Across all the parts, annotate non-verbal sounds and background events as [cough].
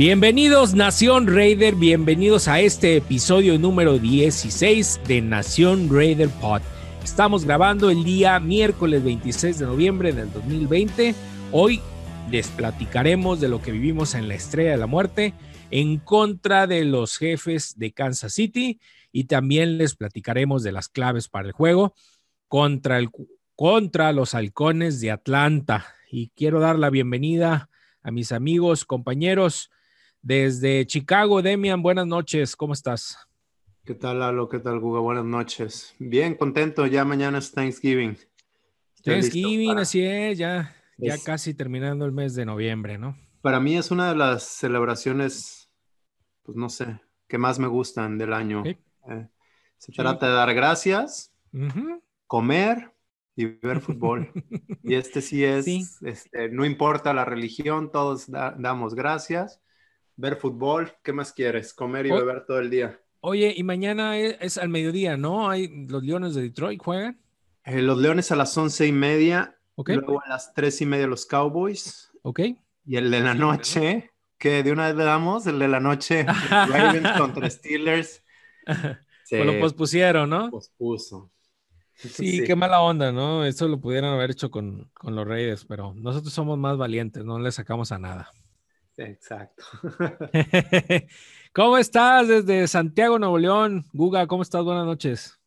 Bienvenidos Nación Raider, bienvenidos a este episodio número 16 de Nación Raider Pod. Estamos grabando el día miércoles 26 de noviembre del 2020. Hoy les platicaremos de lo que vivimos en la Estrella de la Muerte en contra de los jefes de Kansas City y también les platicaremos de las claves para el juego contra, el, contra los halcones de Atlanta. Y quiero dar la bienvenida a mis amigos, compañeros desde Chicago. Demian, buenas noches, ¿cómo estás? ¿Qué tal, Lalo? ¿Qué tal, Guga? Buenas noches. Bien, contento, ya mañana es Thanksgiving. Thanksgiving, así es, ya, ya casi terminando el mes de noviembre, ¿no? Para mí es una de las celebraciones, pues no sé, que más me gustan del año. Eh, se trata de dar gracias, comer y ver fútbol. [laughs] y este sí es, este, no importa la religión, todos damos gracias. Ver fútbol, ¿qué más quieres? Comer y beber todo el día. Oye, y mañana es, al mediodía, ¿no? Hay los Leones de Detroit juegan. Eh, los Leones a las once y media. Luego a las tres y media los Cowboys. Ok. Y el de la noche, que de una vez le damos, el de la noche, [laughs] Ravens contra Steelers. [laughs] Pues lo pospusieron, ¿no? Pospuso. Sí, qué mala onda, ¿no? Eso lo pudieran haber hecho con, con los Reyes, pero nosotros somos más valientes, no le sacamos a nada. Exacto. [laughs] ¿Cómo estás desde Santiago, Nuevo León? Guga, ¿cómo estás? Buenas noches.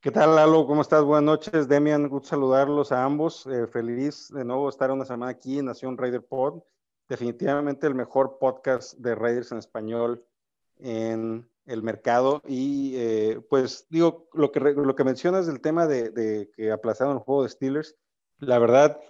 ¿Qué tal, Lalo? ¿Cómo estás? Buenas noches. Demian, gusto saludarlos a ambos. Eh, feliz de nuevo estar una semana aquí en Nación Raider Pod. Definitivamente el mejor podcast de Raiders en español en el mercado. Y eh, pues digo, lo que, lo que mencionas del tema de, que aplazaron el juego de Steelers, la verdad,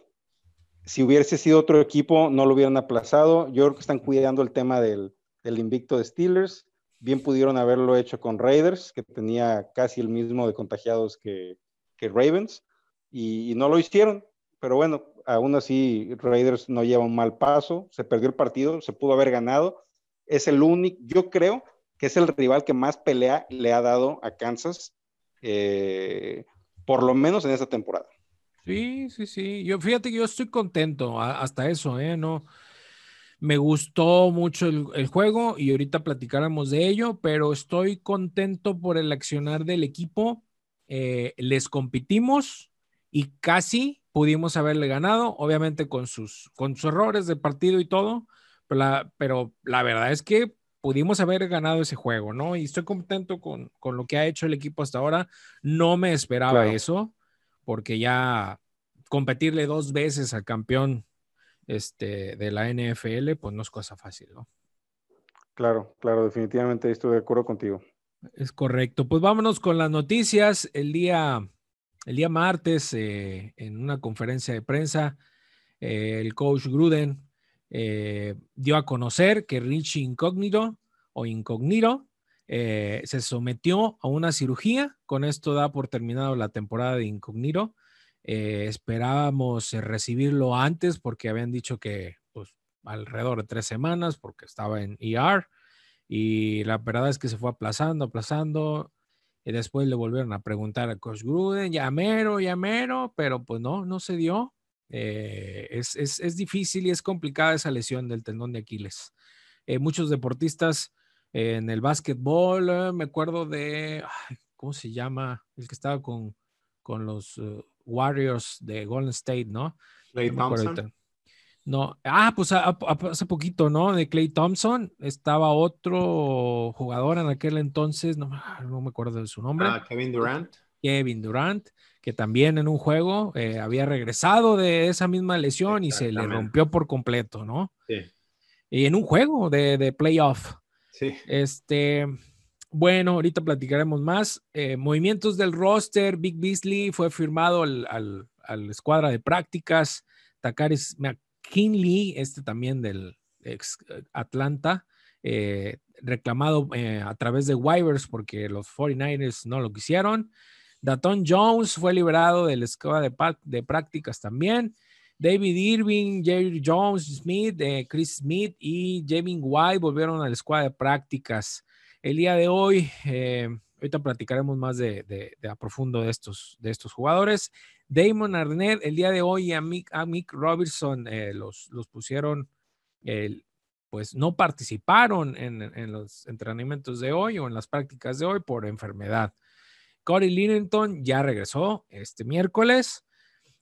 si hubiese sido otro equipo, no lo hubieran aplazado. Yo creo que están cuidando el tema del, invicto de Steelers. Bien pudieron haberlo hecho con Raiders, que tenía casi el mismo de contagiados que, Ravens, y, y, no lo hicieron. Pero bueno, aún así Raiders no lleva un mal paso, se perdió el partido, se pudo haber ganado. Es el único, yo creo que es el rival que más pelea le ha dado a Kansas, eh, por lo menos en esta temporada. Sí, sí, sí. Yo fíjate que yo estoy contento hasta eso, ¿eh? No, me gustó mucho el, juego y ahorita platicáramos de ello, pero estoy contento por el accionar del equipo. Eh, les competimos y casi pudimos haberle ganado, obviamente con sus, con sus errores de partido y todo, pero la, pero la verdad es que pudimos haber ganado ese juego, ¿no? Y estoy contento con, con lo que ha hecho el equipo hasta ahora. No me esperaba eso, porque ya competirle dos veces al campeón este, de la NFL, pues no es cosa fácil, ¿no? Claro, claro, definitivamente estoy de acuerdo contigo. Es correcto. Pues vámonos con las noticias. El día, el día martes, eh, en una conferencia de prensa, eh, el coach Gruden eh, dio a conocer que Richie Incógnito o Incognito eh, se sometió a una cirugía. Con esto da por terminado la temporada de Incognito. Eh, esperábamos recibirlo antes porque habían dicho que pues, alrededor de tres semanas porque estaba en ER y la verdad es que se fue aplazando, aplazando y después le volvieron a preguntar a Coach Gruden, llamero, llamero, pero pues no, no se dio. Eh, es, difícil y es complicada esa lesión del tendón de Aquiles. Eh, muchos deportistas en el básquetbol, eh, me acuerdo de, ¿cómo se llama? El que estaba con, con los Warriors de Golden State, ¿no? Clay Thompson. No, ah, pues hace poquito, ¿no? De Clay Thompson estaba otro jugador en aquel entonces, no, no me acuerdo de su nombre. Ah, Kevin Durant. Kevin Durant que también en un juego eh, había regresado de esa misma lesión y se le rompió por completo, ¿no? Sí. Y en un juego de, de playoff. Este, bueno, ahorita platicaremos más. Eh, movimientos del roster, Big Beasley fue firmado al, al, al escuadra de prácticas. Takaris McKinley, este también del ex eh, Atlanta, reclamado a través de waivers porque los 49ers no lo quisieron. Daton Jones fue liberado de la escuela de, prácticas también. David Irving, Jerry Jones, Smith, eh, Chris Smith y Jamin White volvieron a la escuadra de prácticas. El día de hoy, eh, ahorita platicaremos más de, a profundo de estos, de estos jugadores. Damon Arnett, el día de hoy a Mick, a Mick Robertson eh, los, los pusieron, pues no participaron en, en, los entrenamientos de hoy o en las prácticas de hoy por enfermedad. Corey Linnington ya regresó este miércoles.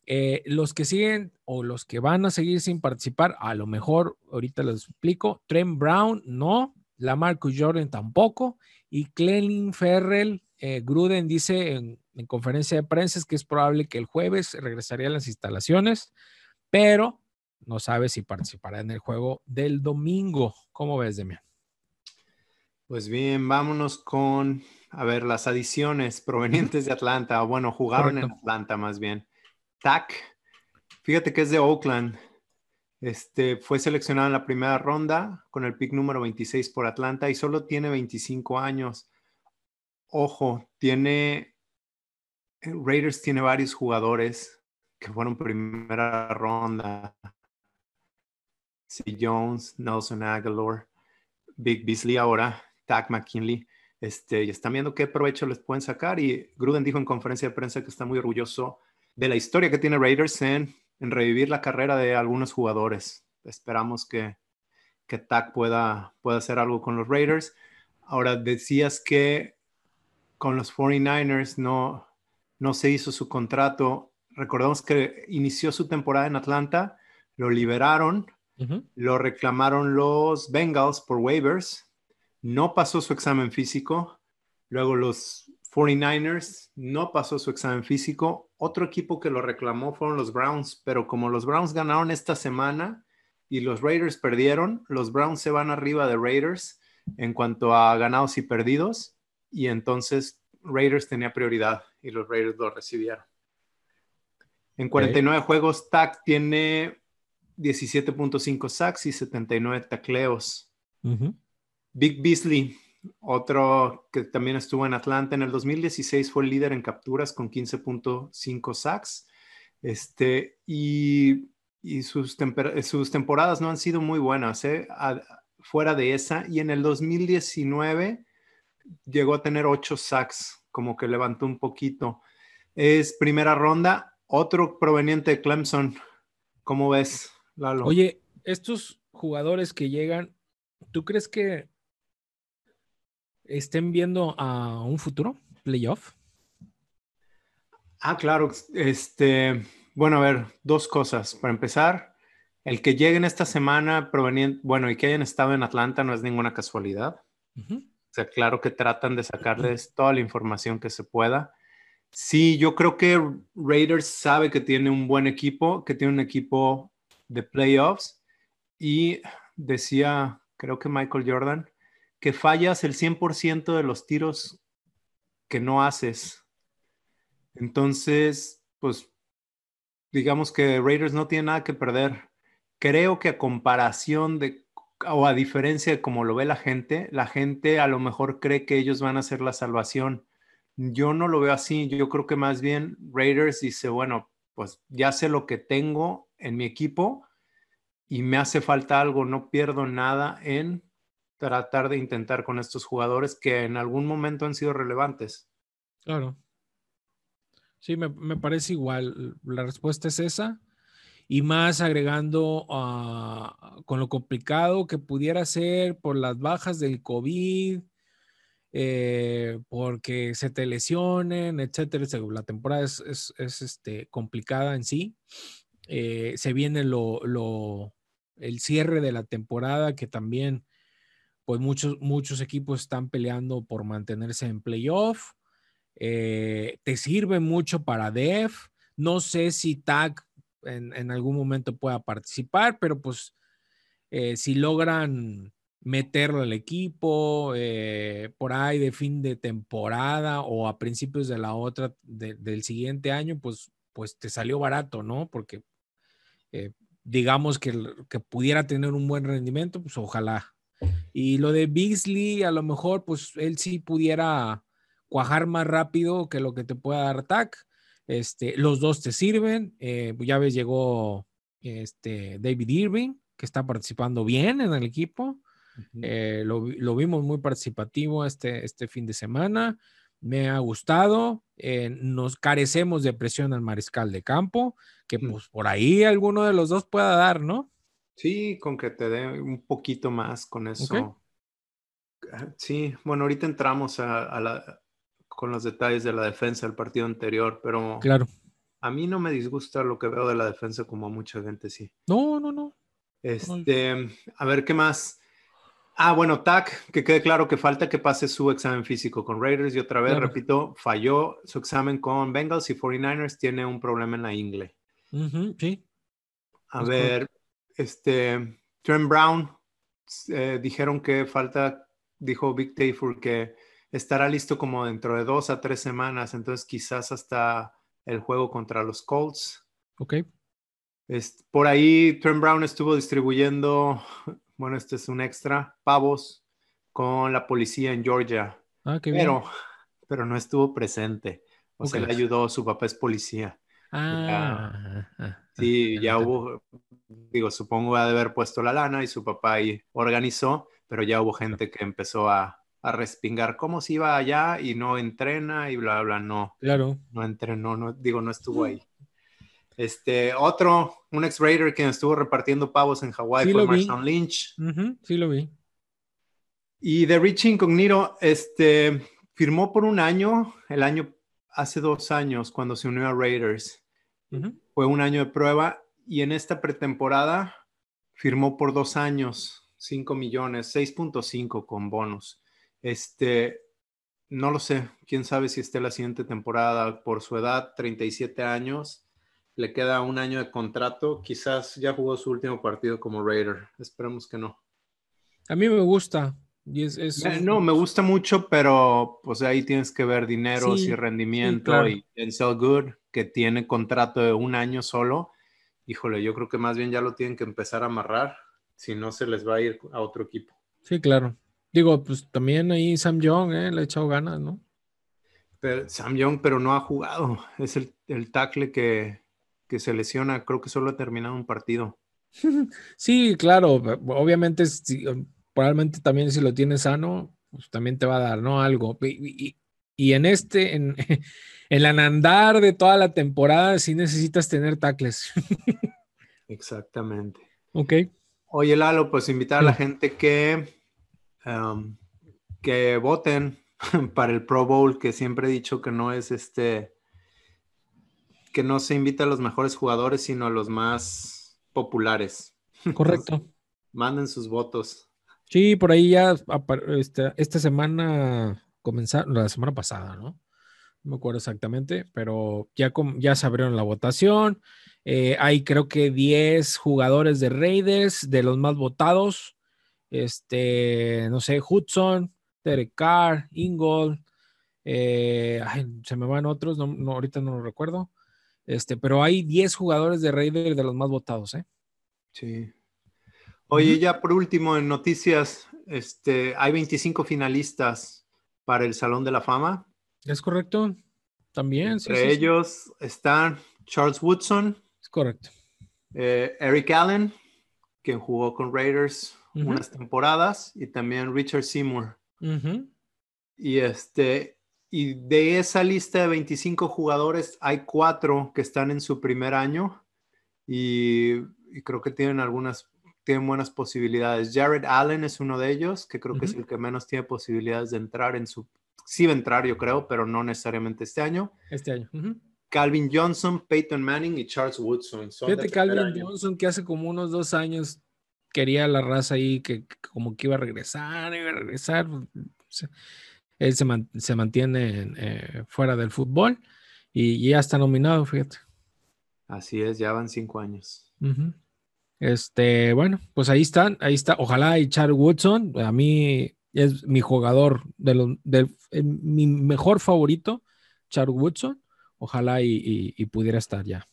Eh, los que siguen o los que van a seguir sin participar, a lo mejor ahorita les explico. Trent Brown, no. La Marcus Jordan tampoco. Y Clelin Ferrell, eh, Gruden dice en, conferencia de prensa que es probable que el jueves regresaría a las instalaciones, pero no sabe si participará en el juego del domingo. ¿Cómo ves, Demian? Pues bien, vámonos con, a ver, las adiciones provenientes de Atlanta. Bueno, jugaron en Atlanta más bien. Tack, fíjate que es de Oakland. Este, fue seleccionado en la primera ronda con el pick número 26 por Atlanta y solo tiene 25 años. Ojo, tiene eh, Raiders tiene varios jugadores que fueron primera ronda. C. Jones, Nelson Aguilar, Big Beasley ahora, Tack McKinley. Este, y están viendo qué provecho les pueden sacar. Y Gruden dijo en conferencia de prensa que está muy orgulloso de la historia que tiene Raiders en, revivir la carrera de algunos jugadores. Esperamos que, que TAC pueda, pueda hacer algo con los Raiders. Ahora, decías que con los 49ers no, no se hizo su contrato. Recordemos que inició su temporada en Atlanta, lo liberaron, lo reclamaron los Bengals por waivers, no pasó su examen físico, luego los 49ers no pasó su examen físico. Otro equipo que lo reclamó fueron los Browns, pero como los Browns ganaron esta semana y los Raiders perdieron, los Browns se van arriba de Raiders en cuanto a ganados y perdidos y entonces Raiders tenía prioridad y los Raiders lo recibieron. En 49 juegos, TAC tiene 17.5 sacks y 79 tacleos. Big Beasley otro que también estuvo en Atlanta en el 2016 fue el líder en capturas con 15.5 sacks. Este, y, sus, sus, temporadas no han sido muy buenas, ¿eh? fuera de esa. Y en el 2019 llegó a tener 8 sacks, como que levantó un poquito. Es primera ronda, otro proveniente de Clemson. ¿Cómo ves, Lalo? Oye, estos jugadores que llegan, ¿tú crees que estén viendo a un futuro playoff? Ah, claro. Este, bueno, a ver, dos cosas. Para empezar, el que lleguen esta semana proveniente, bueno, y que hayan estado en Atlanta no es ninguna casualidad. O sea, claro que tratan de sacarles toda la información que se pueda. Sí, yo creo que Raiders sabe que tiene un buen equipo, que tiene un equipo de playoffs. Y decía, creo que Michael Jordan, que fallas el 100% de los tiros que no haces. Entonces, pues digamos que Raiders no tiene nada que perder. Creo que a comparación de, o a diferencia de cómo lo ve la gente, la gente a lo mejor cree que ellos van a ser la salvación. Yo no lo veo así. Yo creo que más bien Raiders dice, bueno, pues ya sé lo que tengo en mi equipo y me hace falta algo, no pierdo nada en tratar de intentar con estos jugadores que en algún momento han sido relevantes. Claro. Sí, me, parece igual. La respuesta es esa. Y más agregando ah, con lo complicado que pudiera ser por las bajas del COVID, eh, porque se te lesionen, etcétera. La temporada es, este, complicada en sí. Eh, se viene lo, lo, el cierre de la temporada que también pues muchos, muchos equipos están peleando por mantenerse en playoff. Eh, te sirve mucho para DEF. No sé si TAG en, algún momento pueda participar, pero pues eh, si logran meterlo al equipo eh, por ahí de fin de temporada o a principios de la otra del siguiente año, pues, pues te salió barato, ¿no? Porque digamos que pudiera tener un buen rendimiento, pues ojalá y lo de Beasley, a lo mejor, pues él sí pudiera cuajar más rápido que lo que te pueda dar TAC. Este, los dos te sirven. Eh, ya ves, llegó este, David Irving, que está participando bien en el equipo. Eh, lo, vimos muy participativo este, este fin de semana. me ha gustado. Eh, nos carecemos de presión al mariscal de campo, que pues por ahí alguno de los dos pueda dar, ¿no? Sí, con que te dé un poquito más con eso. Ah, sí, bueno, ahorita entramos a, la, con los detalles de la defensa del partido anterior, pero claro. a mí no me disgusta lo que veo de la defensa como a mucha gente sí. No, no, no. Este, a ver, ¿qué más? Ah, bueno, TAC, que quede claro que falta que pase su examen físico con Raiders y otra vez, repito, falló su examen con Bengals y 49ers, tiene un problema en la ingle. sí. A ver, este, Trent Brown, eh, dijeron que falta, dijo Big Tafur que estará listo como dentro de dos a tres semanas, entonces quizás hasta el juego contra los Colts. Ok. por ahí Trent Brown estuvo distribuyendo, [laughs] bueno, este es un extra, pavos con la policía en Georgia. Ah, qué pero, bien. pero no estuvo presente. O sea, le ayudó, su papá es policía. Ah, sí, ya hubo, digo, supongo ha de haber puesto la lana y su papá ahí organizó, pero ya hubo gente que empezó a, a respingar cómo se iba allá y no entrena y bla, bla, no. Claro. No entrenó, no, digo, no estuvo ahí. Este, otro, un ex-Raider que estuvo repartiendo pavos en Hawái fue Marshawn Lynch. sí, lo vi. Y de Rich Incognito, este, firmó por un año, el año, hace dos años, cuando se unió a Raiders. Fue un año de prueba y en esta pretemporada firmó por dos años, 5 millones, 6.5 con bonus. Este, no lo sé, quién sabe si esté la siguiente temporada por su edad, 37 años, le queda un año de contrato, quizás ya jugó su último partido como Raider, esperemos que no. A mí me gusta. Y es, eh, no, me gusta mucho, pero pues ahí tienes que ver dinero y rendimiento y Denzel Good, que tiene contrato de un año solo. Híjole, yo creo que más bien ya lo tienen que empezar a amarrar, si no se les va a ir a otro equipo. Sí, claro. Digo, pues también ahí Sam Young, ¿eh? Le ha echado ganas, ¿no? Pero, Sam Young, pero no ha jugado. Es el, el tackle que, que se lesiona. Creo que solo ha terminado un partido. [laughs] Sí, claro. Obviamente, probablemente también si lo tienes sano, pues también te va a dar, ¿no? Algo. Y, y en este, [laughs] en, el andar de toda la temporada, sí necesitas tener tackles. [laughs] Exactamente. Ok. Oye, Lalo, pues invitar a la gente que Um, que voten [laughs] para el Pro Bowl, que siempre he dicho que no es este, que no se invita a los mejores jugadores, sino a los más populares. Correcto. manden sus votos. Sí, por ahí ya este, esta semana comenzaron, la semana pasada, ¿no? No me acuerdo exactamente, pero ya, ya se abrieron la votación. Eh, hay creo que 10 jugadores de Raiders, de los más votados este, no sé, Hudson, Derek Carr, Ingold, eh, se me van otros, no, ahorita no lo recuerdo. Este, pero hay 10 jugadores de Raiders de los más votados, ¿eh? Sí. Oye, ya por último, en noticias, este, hay 25 finalistas para el Salón de la Fama. Es correcto. También. Entre ellos están Charles Woodson. Es correcto. Eh, Eric Allen, quien jugó con Raiders unas temporadas, y también Richard Seymour. Y este, y de esa lista de 25 jugadores, hay cuatro que están en su primer año y, creo que tienen algunas, tienen buenas posibilidades. Jared Allen es uno de ellos, que creo que es el que menos tiene posibilidades de entrar en su, sí va a entrar yo creo, pero no necesariamente este año. Este año. Calvin Johnson, Peyton Manning y Charles Woodson. Fíjate, Calvin Johnson, que hace como unos dos años quería la raza ahí que, como que iba a regresar, iba a regresar. Él se, mantiene eh, fuera del fútbol y, ya está nominado, fíjate. Así es, ya van cinco años. Este, bueno, pues ahí están, ahí está. Ojalá y Charles Woodson, a mí es mi jugador, de los, mi mejor favorito, Charles Woodson. Ojalá y, pudiera estar ya.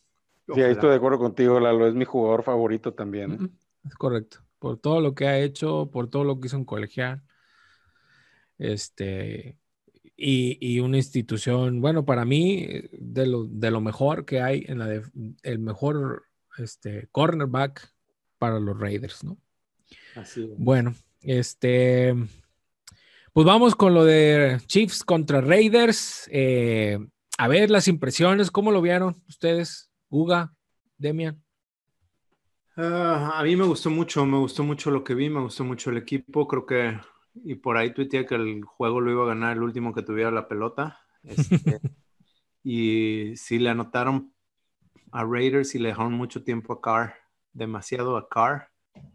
Sí, ahí estoy de acuerdo contigo, Lalo, es mi jugador favorito también. ¿eh? Es correcto. Por todo lo que ha hecho, por todo lo que hizo en colegial. Este, y, una institución, bueno, para mí, de lo, de lo mejor que hay en la de, el mejor este, cornerback para los Raiders, ¿no? Así Bueno, este, Pues vamos con lo de Chiefs contra Raiders. Eh, a ver las impresiones, ¿cómo lo vieron ustedes? Guga, Demian. Ah, a mí me gustó mucho, me gustó mucho lo que vi, me gustó mucho el equipo. Creo que, y por ahí tuiteé que el juego lo iba a ganar el último que tuviera la pelota. Este, [laughs] y sí le anotaron a Raiders y le dejaron mucho tiempo a Carr, demasiado a Carr,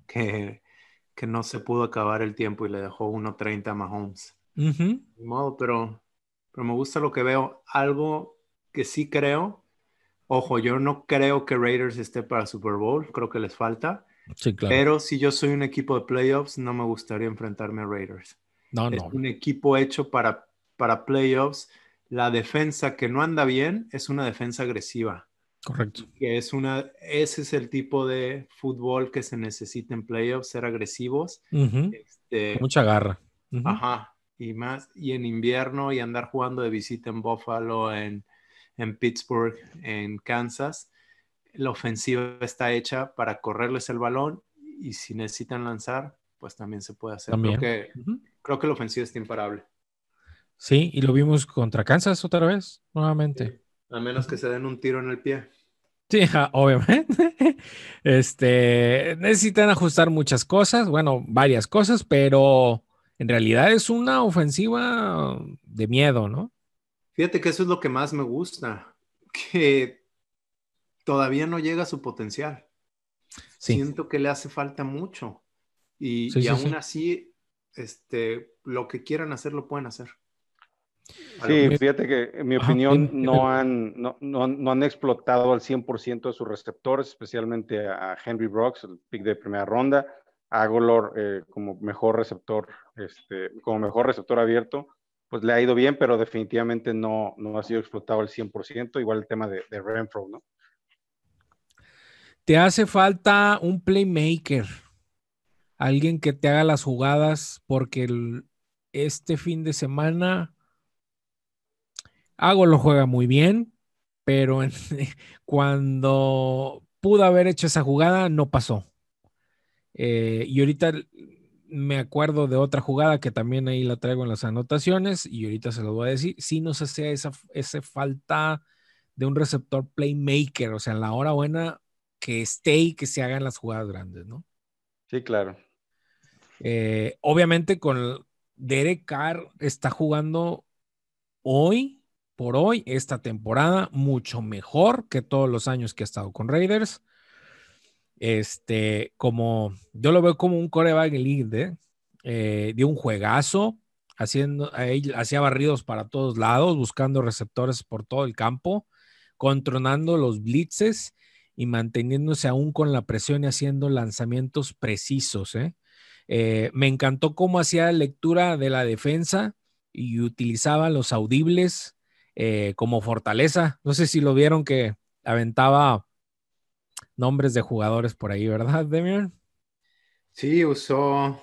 que, que no se pudo acabar el tiempo y le dejó 1.30 a Mahomes. modo, pero, pero me gusta lo que veo. Algo que sí creo, ojo, yo no creo que Raiders esté para Super Bowl, creo que les falta. Sí, claro. Pero si yo soy un equipo de playoffs, no me gustaría enfrentarme a Raiders. No, es un equipo hecho para, para playoffs. La defensa que no anda bien es una defensa agresiva. Correcto. Que es una, ese es el tipo de fútbol que se necesita en playoffs, ser agresivos. Este, Mucha garra. Ajá. Y más, y en invierno y andar jugando de visita en Buffalo, en, en Pittsburgh, en Kansas. La ofensiva está hecha para correrles el balón y si necesitan lanzar, pues también se puede hacer. Creo que, creo que la ofensiva está imparable. Sí, y lo vimos contra Kansas otra vez, nuevamente. A menos que se den un tiro en el pie. Sí, obviamente. [laughs] Este, necesitan ajustar muchas cosas, bueno, varias cosas, pero en realidad es una ofensiva de miedo, ¿no? Fíjate que eso es lo que más me gusta, que todavía no llega a su potencial. Siento que le hace falta mucho. Y, aún así, este, lo que quieran hacer, lo pueden hacer. Sí, fíjate que en mi opinión no han, no, no, han explotado al 100% de sus receptores, especialmente a Henry Brooks, el pick de primera ronda, a Golor eh, como mejor receptor, este, como mejor receptor abierto, pues le ha ido bien, pero definitivamente no, no ha sido explotado al 100%, igual el tema de, de Renfro, ¿no? Te hace falta un playmaker, alguien que te haga las jugadas, porque este fin de semana Hago lo juega muy bien, pero [laughs] cuando pudo haber hecho esa jugada, no pasó. Eh, y ahorita me acuerdo de otra jugada que también ahí la traigo en las anotaciones y ahorita se lo voy a decir. Si nos hace esa, esa falta de un receptor playmaker, o sea, en la hora buena que esté y que se hagan las jugadas grandes, ¿no? Sí, claro. Eh, obviamente con Derek Carr está jugando hoy por hoy, esta temporada, mucho mejor que todos los años que ha estado con Raiders. Este, como yo lo veo como un coreback elite, eh, de un juegazo, haciendo, hacía barridos para todos lados, buscando receptores por todo el campo, controlando los blitzes y manteniéndose aún con la presión y haciendo lanzamientos precisos. ¿eh? Eh, me encantó cómo hacía lectura de la defensa y utilizaba los audibles eh, como fortaleza. No sé si lo vieron que aventaba nombres de jugadores por ahí, ¿verdad, Demian? Sí, usó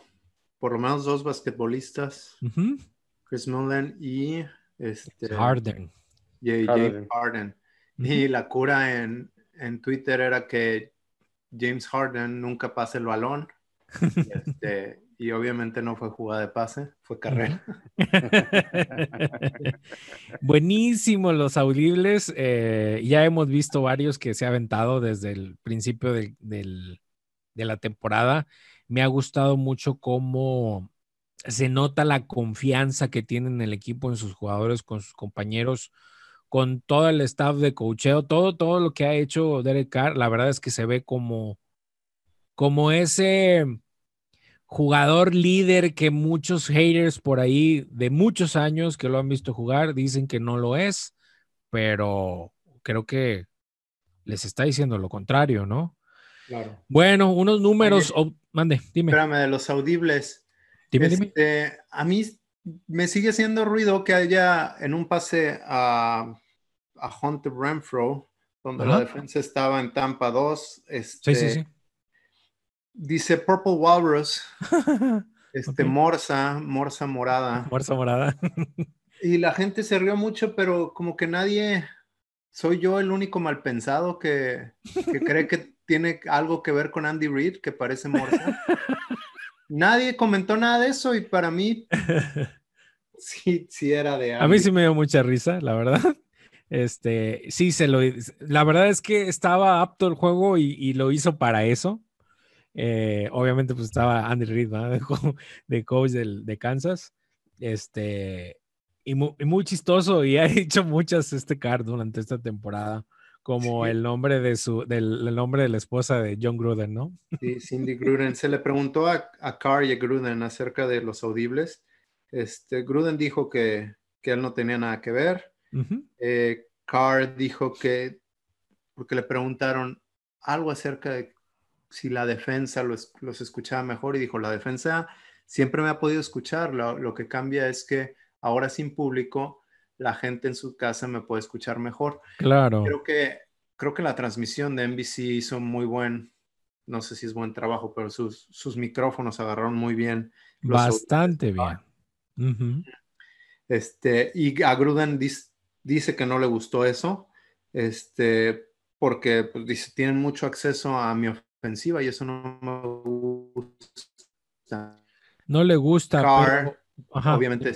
por lo menos dos basquetbolistas, Chris Mullen y este, Harden. Y James Harden. Y la cura en, en, Twitter era que James Harden nunca pase el balón. [laughs] este, y obviamente no fue jugada de pase, fue carrera. [laughs] Buenísimo los audibles. Eh, ya hemos visto varios que se ha aventado desde el principio de, la temporada. Me ha gustado mucho cómo se nota la confianza que tienen el equipo en sus jugadores, con sus compañeros, con todo el staff de cocheo, todo, todo lo que ha hecho Derek Carr. La verdad es que se ve como, como ese jugador líder que muchos haters por ahí de muchos años que lo han visto jugar dicen que no lo es, pero creo que les está diciendo lo contrario, ¿no? Claro. Bueno, unos números, mande, dime. Espérame, de los audibles. Dime, dime. Este, a mí me sigue haciendo ruido que haya en un pase a, a Hunter Renfro, donde la defensa estaba en Tampa 2. Este, sí, sí, sí Dice Purple Walrus. [laughs] Este, Morsa, Morsa morada. [laughs] Morsa morada. [laughs] y la gente se rió mucho, pero como que nadie, soy yo el único mal pensado que, cree que tiene algo que ver con Andy Reid, que parece Morsa. nadie comentó nada de eso y para mí sí, sí era de... A mí sí me dio mucha risa, la verdad. Este, sí, se lo... La verdad es que estaba apto el juego y, lo hizo para eso. Eh, obviamente, pues estaba Andy Reid, [laughs] de, coach de Kansas. Este, y muy, chistoso y ha [laughs] hecho muchas este card durante esta temporada como el nombre de su del nombre de la esposa de John Gruden, ¿no? Sí, [laughs] Cindy Gruden. Se le preguntó a, a Carr y a Gruden acerca de los audibles. Este, Gruden dijo que, que él no tenía nada que ver. Eh, Carr dijo que, porque le preguntaron algo acerca de si la defensa los, los escuchaba mejor y dijo, la defensa siempre me ha podido escuchar, lo, lo que cambia es que ahora sin público, la gente en su casa me puede escuchar mejor. Claro. Creo que, creo que la transmisión de NBC hizo muy buen, no sé si es buen trabajo, pero sus, sus micrófonos agarraron muy bien. Bastante bien. Este, y a Gruden dice que no le gustó eso, este, porque pues, dice, tienen mucho acceso a mi ofensiva y eso no me gusta. No le gusta. pero... obviamente,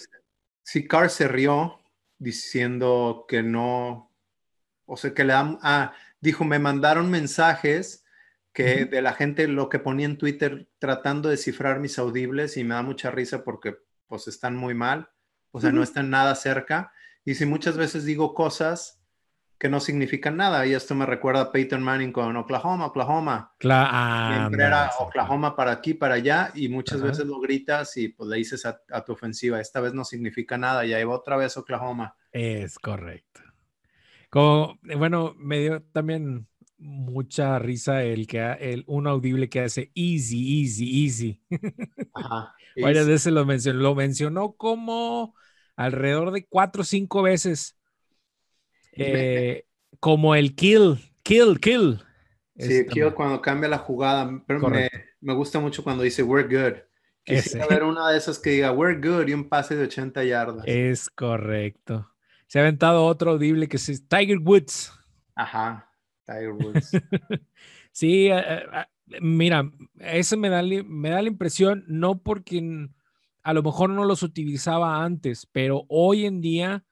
Sí, Carr se rió diciendo que no, o sea, que le dan, ah, dijo, me mandaron mensajes que de la gente lo que ponía en Twitter tratando de cifrar mis audibles y me da mucha risa porque pues están muy mal, o sea, no están nada cerca. Y si muchas veces digo cosas que no significan nada. Y esto me recuerda a Peyton Manning con Oklahoma, Oklahoma. Claro. Siempre era Oklahoma para aquí, para allá, y muchas veces lo gritas y pues le dices a, tu ofensiva, esta vez no significa nada, y ahí va otra vez Oklahoma. Es correcto. Como, bueno, me dio también mucha risa el que el, un audible que hace easy, easy, easy. Ajá, [laughs] Varias veces lo mencionó, lo mencionó como alrededor de cuatro o cinco veces eh, como el kill, kill, kill. Sí, kill cuando cambia la jugada. Pero me, me, gusta mucho cuando dice we're good. Quisiera ver una de esas que diga we're good y un pase de 80 yardas. Es correcto. Se ha aventado otro audible que es Tiger Woods. Ajá, Tiger Woods. [laughs] sí, eh, eh, mira, eso me da, me da la impresión, no porque a lo mejor no los utilizaba antes, pero hoy en día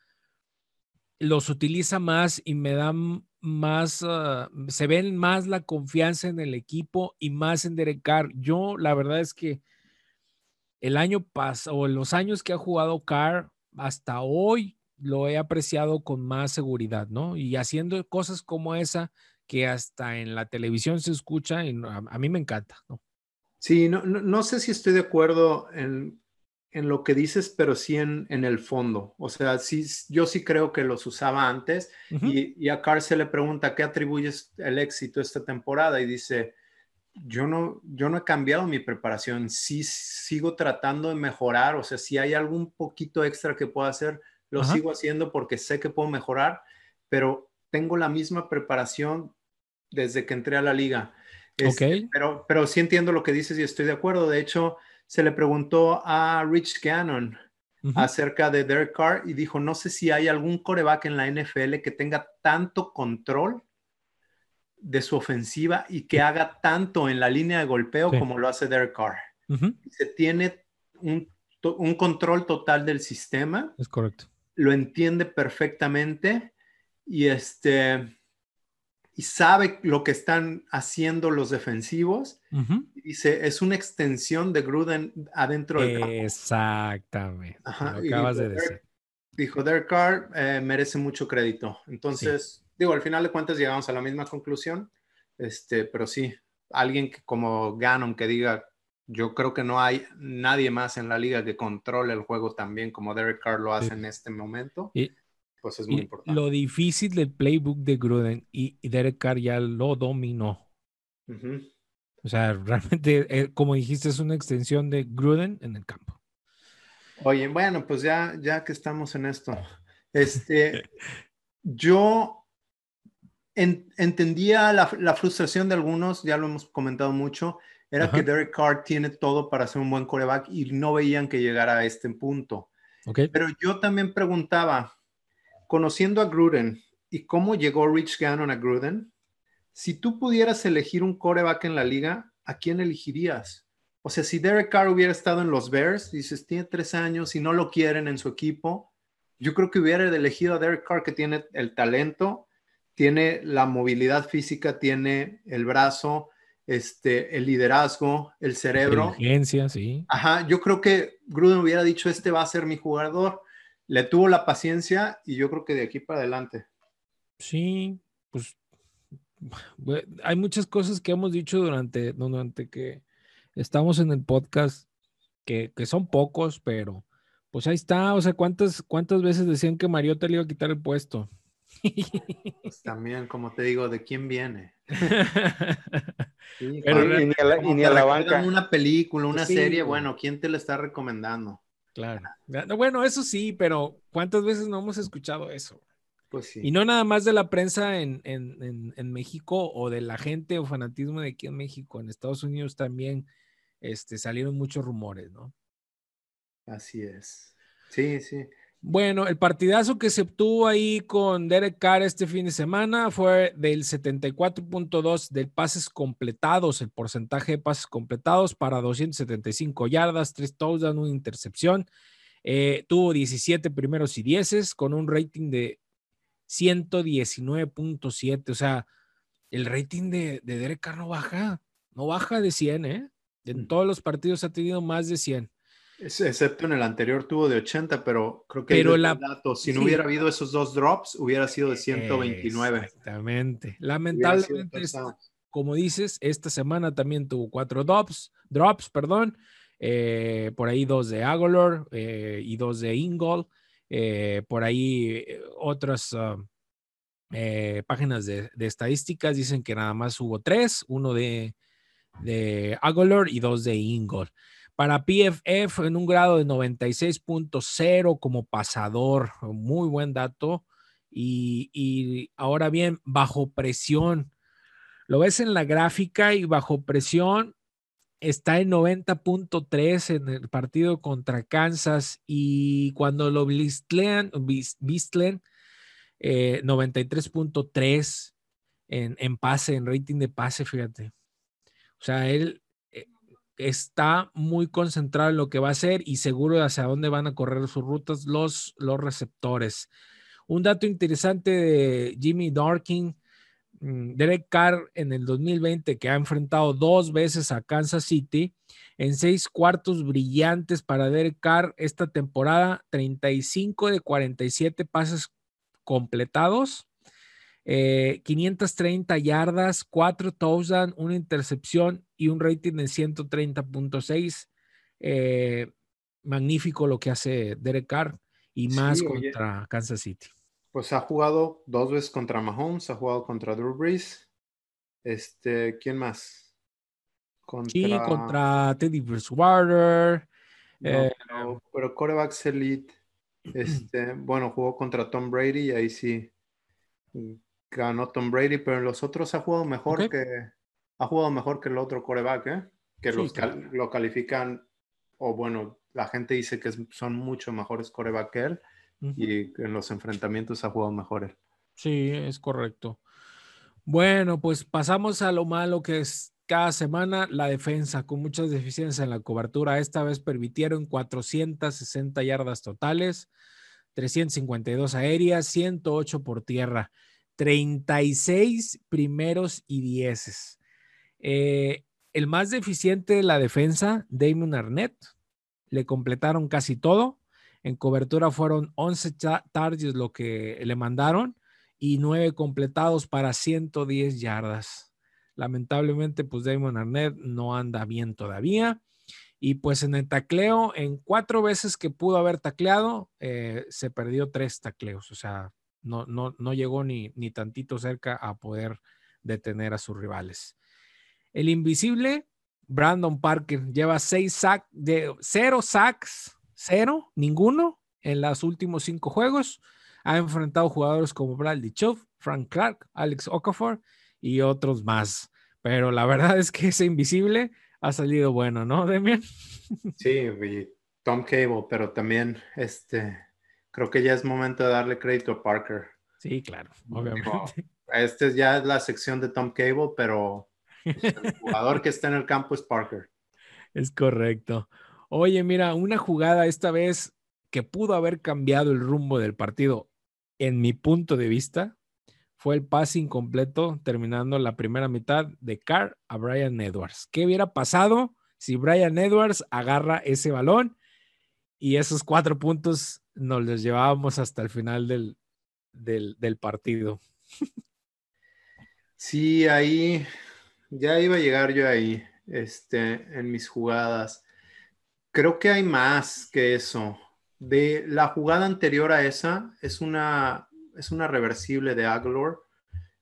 los utiliza más y me dan más, ah, se ven más la confianza en el equipo y más en Derek Carr. Yo, la verdad es que el año pasado, o los años que ha jugado Carr, hasta hoy lo he apreciado con más seguridad, ¿no? Y haciendo cosas como esa que hasta en la televisión se escucha y a, mí me encanta, ¿no? Sí, no, no, no, sé si estoy de acuerdo en en lo que dices, pero sí en, en, el fondo. O sea, sí, yo sí creo que los usaba antes y, a Carl se le pregunta, ¿qué atribuyes el éxito esta temporada? Y dice, yo no, yo no he cambiado mi preparación, sí sigo tratando de mejorar, o sea, si hay algún poquito extra que puedo hacer, lo sigo haciendo porque sé que puedo mejorar, pero tengo la misma preparación desde que entré a la liga. Este, pero, pero sí entiendo lo que dices y estoy de acuerdo. De hecho, se le preguntó a Rich Gannon acerca de Derek Carr y dijo, no sé si hay algún coreback en la NFL que tenga tanto control de su ofensiva y que haga tanto en la línea de golpeo como lo hace Derek Carr. Se tiene un, un, control total del sistema. Es correcto. Lo entiende perfectamente y este y sabe lo que están haciendo los defensivos. Dice, es una extensión de Gruden adentro del campo. Exactamente. acabas de decir. Dijo, Derek Carr eh, merece mucho crédito. Entonces, digo, al final de cuentas llegamos a la misma conclusión. Este, pero sí, alguien que, como Gannon que diga, yo creo que no hay nadie más en la liga que controle el juego tan bien como Derek Carr lo hace en este momento. Y, pues es muy importante. Lo difícil del playbook de Gruden y, Derek Carr ya lo dominó. O sea, [laughs] realmente, eh, como dijiste, es una extensión de Gruden en el campo. Oye, bueno, pues ya, ya que estamos en esto, [laughs] este, yo entendía la, frustración de algunos, ya lo hemos comentado mucho, era que Derek Carr tiene todo para ser un buen coreback y no veían que llegara a este punto. Okay. Pero yo también preguntaba, conociendo a Gruden y cómo llegó Rich Gannon a Gruden, si tú pudieras elegir un coreback en la liga, ¿a quién elegirías? o sea, si Derek Carr hubiera estado en los Bears, dices, tiene tres años y no lo quieren en su equipo, yo creo que hubiera elegido a Derek Carr, que tiene el talento, tiene la movilidad física, tiene el brazo, este, el liderazgo, el cerebro. Inteligencia, sí. Ajá, yo creo que Gruden hubiera dicho, este va a ser mi jugador. Le tuvo la paciencia y yo creo que de aquí para adelante. Sí, pues hay muchas cosas que hemos dicho durante, durante que estamos en el podcast, que, que son pocos, pero pues ahí está. O sea, ¿cuántas, cuántas veces decían que Mariota le iba a quitar el puesto? Pues también, como te digo, ¿de quién viene? [laughs] y, ni a la, banca. Una película, una serie, bueno, ¿quién te la está recomendando? Claro. Bueno, eso sí, pero ¿cuántas veces no hemos escuchado eso? Pues sí. Y no nada más de la prensa en, México o de la gente o fanatismo de aquí en México, en Estados Unidos también este, salieron muchos rumores, ¿no? Así es. Sí, sí. Bueno, el partidazo que se obtuvo ahí con Derek Carr este fin de semana fue del 74.2 de pases completados, el porcentaje de pases completados para 275 yardas, 3 touchdowns, una intercepción. Eh, tuvo 17 primeros y 10 con un rating de 119.7. O sea, el rating de, de, Derek Carr no baja, no baja de 100, ¿eh? En mm. todos los partidos ha tenido más de 100. Excepto en el anterior tuvo de 80, pero creo que pero la, dato, si no hubiera habido esos dos drops, hubiera sido de 129. Exactamente. Lamentablemente, como dices, esta semana también tuvo cuatro drops, drops, perdón. Eh, por ahí dos de Agolor eh, y dos de Ingol. Eh, por ahí otras ah, páginas de, estadísticas dicen que nada más hubo tres, uno de, de Agolor y dos de Ingol. Para PFF en un grado de 96.0 como pasador, muy buen dato. Y, ahora bien, bajo presión. Lo ves en la gráfica y bajo presión está en 90.3 en el partido contra Kansas y cuando lo blistlean, Bistlen, 93.3 en, en pase, en rating de pase, fíjate. O sea, él está muy concentrado en lo que va a hacer y seguro de hacia dónde van a correr sus rutas los, los receptores. Un dato interesante de Jimmy Darking, mm, Derek Carr en el 2020, que ha enfrentado dos veces a Kansas City, en seis cuartos brillantes para Derek Carr esta temporada, 35 de 47 pases completados, 530 eh, yardas, 4 touchdowns, una intercepción y un rating de 130.6. Eh, magnífico lo que hace Derek Carr y más contra Kansas City. Pues ha jugado dos veces contra Mahomes, ha jugado contra Drew Brees. Este, ¿quién más? Contra... Sí, contra Teddy Bridgewater. Eh, pero corebacks elite. [clears throat] Este, bueno, jugó contra Tom Brady y ahí sí ganó Tom Brady, pero en los otros ha jugado mejor que ha jugado mejor que el otro coreback, ¿eh? que los lo califican, o bueno, la gente dice que son mucho mejores coreback que él, y en los enfrentamientos ha jugado mejor él. Sí, es correcto. Bueno, pues pasamos a lo malo que es cada semana la defensa, con muchas deficiencias en la cobertura. Esta vez permitieron 460 yardas totales, 352 aéreas, 108 por tierra. 36 primeros y dieces. Eh, el más deficiente de la defensa, Damon Arnett, le completaron casi todo. En cobertura fueron 11 targets lo que le mandaron y 9 completados para 110 yardas. Lamentablemente, pues Damon Arnett no anda bien todavía. Y pues en el tacleo, en cuatro veces que pudo haber tacleado, eh, se perdió tres tacleos. O sea, no, no, no llegó ni, ni tantito cerca a poder detener a sus rivales. El invisible, Brandon Parker, lleva seis sacks, de cero sacks, cero, ninguno en los últimos cinco juegos. Ha enfrentado jugadores como Bradley Chubb, Frank Clark, Alex Okafor y otros más. Pero la verdad es que ese invisible ha salido bueno, ¿no, Demian? Sí, Tom Cable, pero también este creo que ya es momento de darle crédito a Parker. Sí, claro, obviamente. este ya es la sección de Tom Cable, pero el jugador que está en el campo es Parker. Es correcto. Oye, mira, una jugada esta vez que pudo haber cambiado el rumbo del partido, en mi punto de vista, fue el pase incompleto terminando la primera mitad de Carr a Brian Edwards. ¿Qué hubiera pasado si Brian Edwards agarra ese balón y esos cuatro puntos nos los llevábamos hasta el final del, del, partido? Sí, ahí ya iba a llegar yo ahí, este, en mis jugadas. Creo que hay más que eso. De la jugada anterior a esa, es una es una reversible de Aguilar.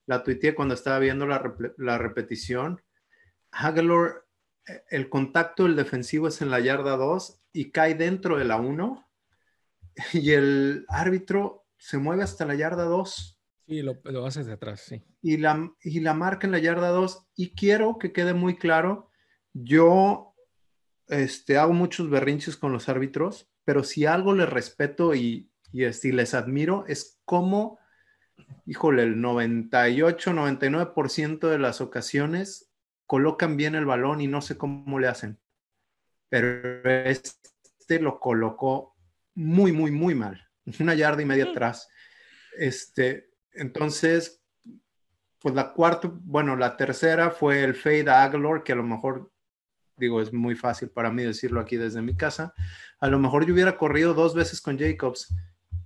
La tuiteé cuando estaba viendo la, repetición. Aguilar, eh, el contacto del defensivo es en la yarda 2 y cae dentro de la 1 y el árbitro se mueve hasta la yarda 2. Sí, lo, lo hace de atrás, sí. Y la, y la marca en la yarda 2 y quiero que quede muy claro, yo este, hago muchos berrinches con los árbitros, pero si algo les respeto y, y, este, les admiro es cómo, híjole, el 98, 99% de las ocasiones colocan bien el balón y no sé cómo le hacen. Pero este lo colocó muy, muy, muy mal. Una yarda y media atrás. Este, entonces, pues la cuarta, bueno, la tercera fue el fade a Aguilar, que a lo mejor, digo, es muy fácil para mí decirlo aquí desde mi casa. A lo mejor yo hubiera corrido dos veces con Jacobs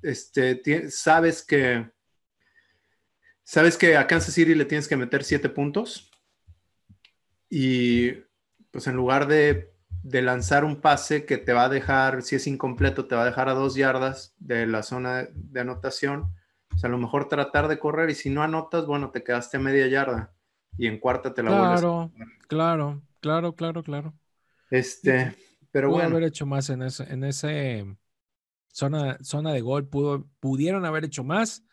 este, sabes que sabes que a Kansas City le tienes que meter siete puntos y pues en lugar de, lanzar un pase que te va a dejar, si es incompleto, te va a dejar a dos yardas de la zona de anotación, pues a lo mejor tratar de correr y si no anotas, bueno, te quedaste a media yarda y en cuarta te la claro, Claro, claro, claro, claro. Este, pero bueno. haber hecho más en ese, en ese zona, zona de gol, pudo, pudieron haber hecho más,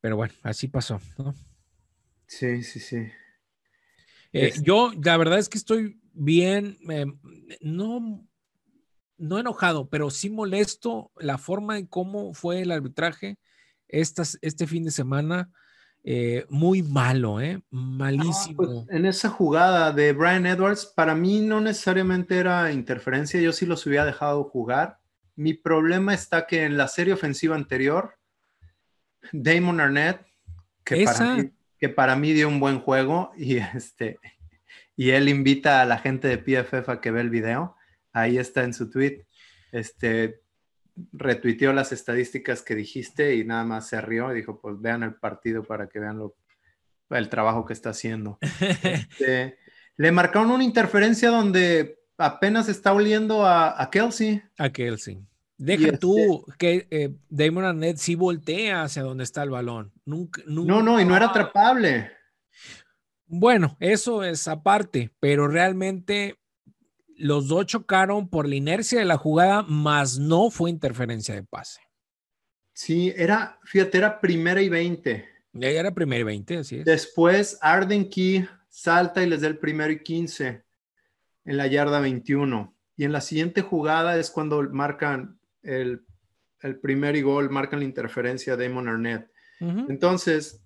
pero bueno, así pasó, ¿no? Sí, sí, sí. Eh, yo, la verdad es que estoy bien, no, no enojado, pero sí molesto la forma en cómo fue el arbitraje estas, este fin de semana. Eh, muy malo, ¿eh? Pues, Malísimo. en esa jugada de Brian Edwards, para mí no necesariamente era interferencia, yo sí los hubiera dejado jugar. Mi problema está que en la serie ofensiva anterior, Damon Arnett, que, para mí, que para mí dio un buen juego y, este, y él invita a la gente de PFF a que vea el video, ahí está en su tweet, este, retuiteó las estadísticas que dijiste y nada más se rió y dijo, pues vean el partido para que vean lo, el trabajo que está haciendo. [laughs] Este, le marcaron una interferencia donde apenas está oliendo a, a Kelsey. A Kelsey. Deja tú este que eh, Damon Arnett sí voltea hacia donde está el balón. Nunca, no, no, y no era atrapable. Bueno, eso es aparte, pero realmente los dos chocaron por la inercia de la jugada, más no fue interferencia de pase. Sí, era, fíjate, era primera y 20. Ya era primera y 20, así es. Después Arden Key salta y les da el primero y 15 en la yarda 21. Y en la siguiente jugada es cuando marcan el, primer y gol, marcan la interferencia de Damon Arnett. Entonces,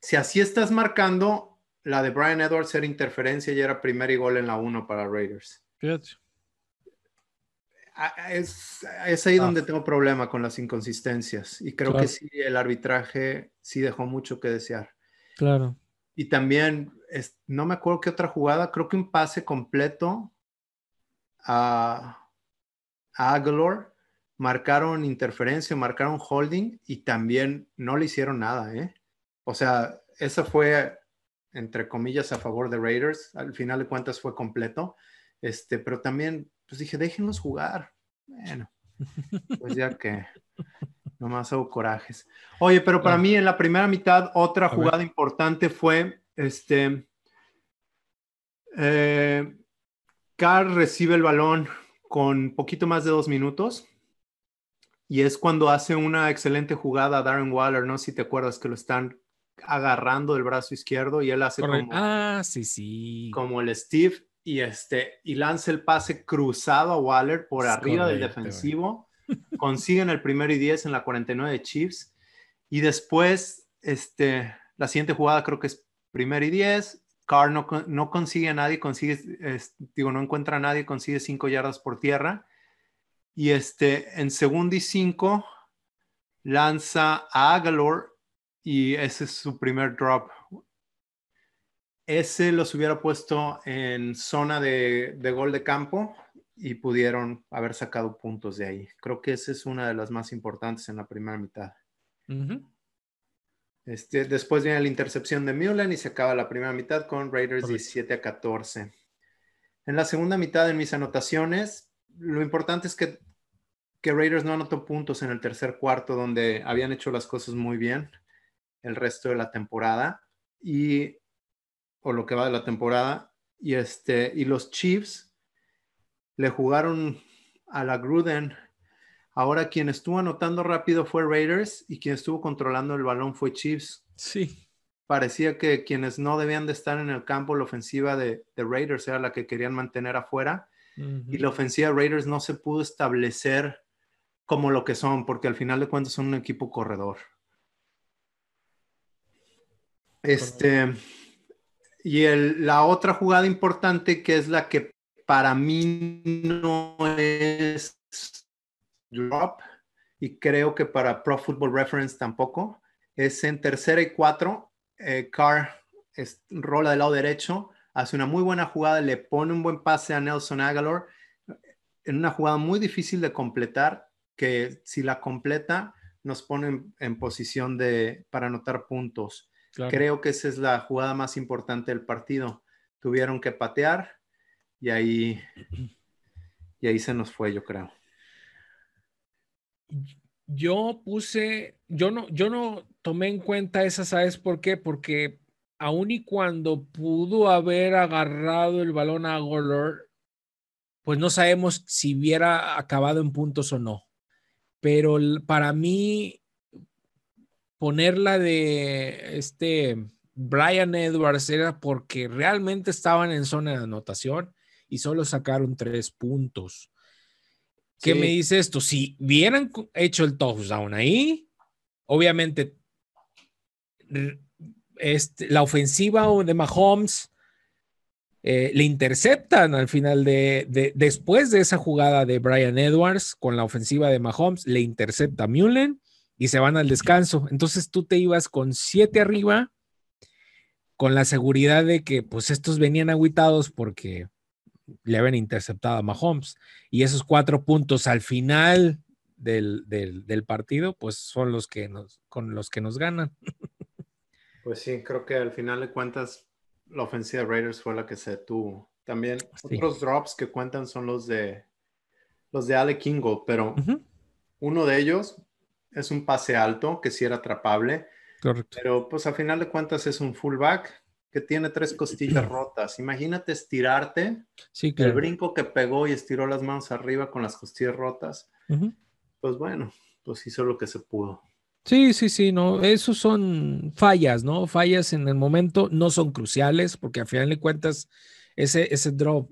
si así estás marcando, la de Brian Edwards era interferencia y era primer y gol en la 1 para Raiders. Es, ahí donde tengo problema con las inconsistencias y creo que sí, el arbitraje sí dejó mucho que desear. Claro. Y también, no me acuerdo qué otra jugada, creo que un pase completo a, a Aguilar marcaron interferencia, marcaron holding y también no le hicieron nada, ¿eh? O sea, eso fue, entre comillas, a favor de Raiders. Al final de cuentas fue completo. Este, pero también, pues dije, déjenlos jugar. Bueno, [laughs] pues ya que nomás hago corajes. Oye, pero para mí en la primera mitad, otra jugada importante fue, este, eh, Carr recibe el balón con poquito más de dos minutos y es cuando hace una excelente jugada a Darren Waller, ¿no? Si te acuerdas que lo están agarrando del brazo izquierdo y él hace como, ah, sí, sí. como el Steve y, este, y lanza el pase cruzado a Waller por arriba del defensivo. [laughs] Consiguen el primero y 10 en la 49 de Chiefs. Y después, este, la siguiente jugada creo que es primero y 10. Carr no, no consigue a nadie, consigue, digo, no encuentra a nadie, consigue cinco yardas por tierra. Y este, en segundo y cinco, lanza a Agalor y ese es su primer drop. Ese los hubiera puesto en zona de, gol de campo y pudieron haber sacado puntos de ahí. Creo que esa es una de las más importantes en la primera mitad. Este, después viene la intercepción de Mullen y se acaba la primera mitad con Raiders 17 a 14. En la segunda mitad, en mis anotaciones, lo importante es que, que Raiders no anotó puntos en el tercer cuarto, donde habían hecho las cosas muy bien el resto de la temporada y o lo que va de la temporada y este y los Chiefs le jugaron a la Gruden Ahora quien estuvo anotando rápido fue Raiders y quien estuvo controlando el balón fue Chiefs. Sí. Parecía que quienes no debían de estar en el campo, la ofensiva de, Raiders era la que querían mantener afuera. Y la ofensiva de Raiders no se pudo establecer como lo que son, porque al final de cuentas son un equipo corredor. Este, y la otra jugada importante que es la que para mí no es drop y creo que para Pro Football Reference tampoco. Es en tercera y cuatro. Eh, Carr rola del lado derecho, hace una muy buena jugada, le pone un buen pase a Nelson Aguilar en una jugada muy difícil de completar, que si la completa nos pone en, posición de, para anotar puntos. Creo que esa es la jugada más importante del partido. Tuvieron que patear y ahí, y ahí se nos fue, yo creo yo puse, yo no, yo no tomé en cuenta esa, ¿sabes por qué? Porque aun y cuando pudo haber agarrado el balón a Golor, pues no sabemos si hubiera acabado en puntos o no. Pero para mí, ponerla de este Brian Edwards era porque realmente estaban en zona de anotación y solo sacaron tres puntos. ¿Qué me dice esto? Si hubieran hecho el touchdown ahí, obviamente este, la ofensiva de Mahomes eh, le interceptan al final de, después de esa jugada de Brian Edwards con la ofensiva de Mahomes, le intercepta Mullen y se van al descanso. Entonces tú te ibas con siete arriba con la seguridad de que pues estos venían aguitados porque le habían interceptado a Mahomes. Y esos cuatro puntos al final del, partido, pues son los que nos, con los que nos ganan. [laughs] Pues sí, creo que al final de cuentas, la ofensiva de Raiders fue la que se tuvo. También otros drops que cuentan son los de los de Ale Kingo, pero uno de ellos es un pase alto que sí era atrapable. Correcto. Pero pues al final de cuentas es un fullback que tiene tres costillas rotas. Imagínate estirarte. Sí, El brinco que pegó y estiró las manos arriba con las costillas rotas. Pues bueno, pues hizo lo que se pudo. Sí, sí, sí, no, esos son fallas, ¿no? Fallas en el momento, no son cruciales, porque al final de cuentas, ese, ese drop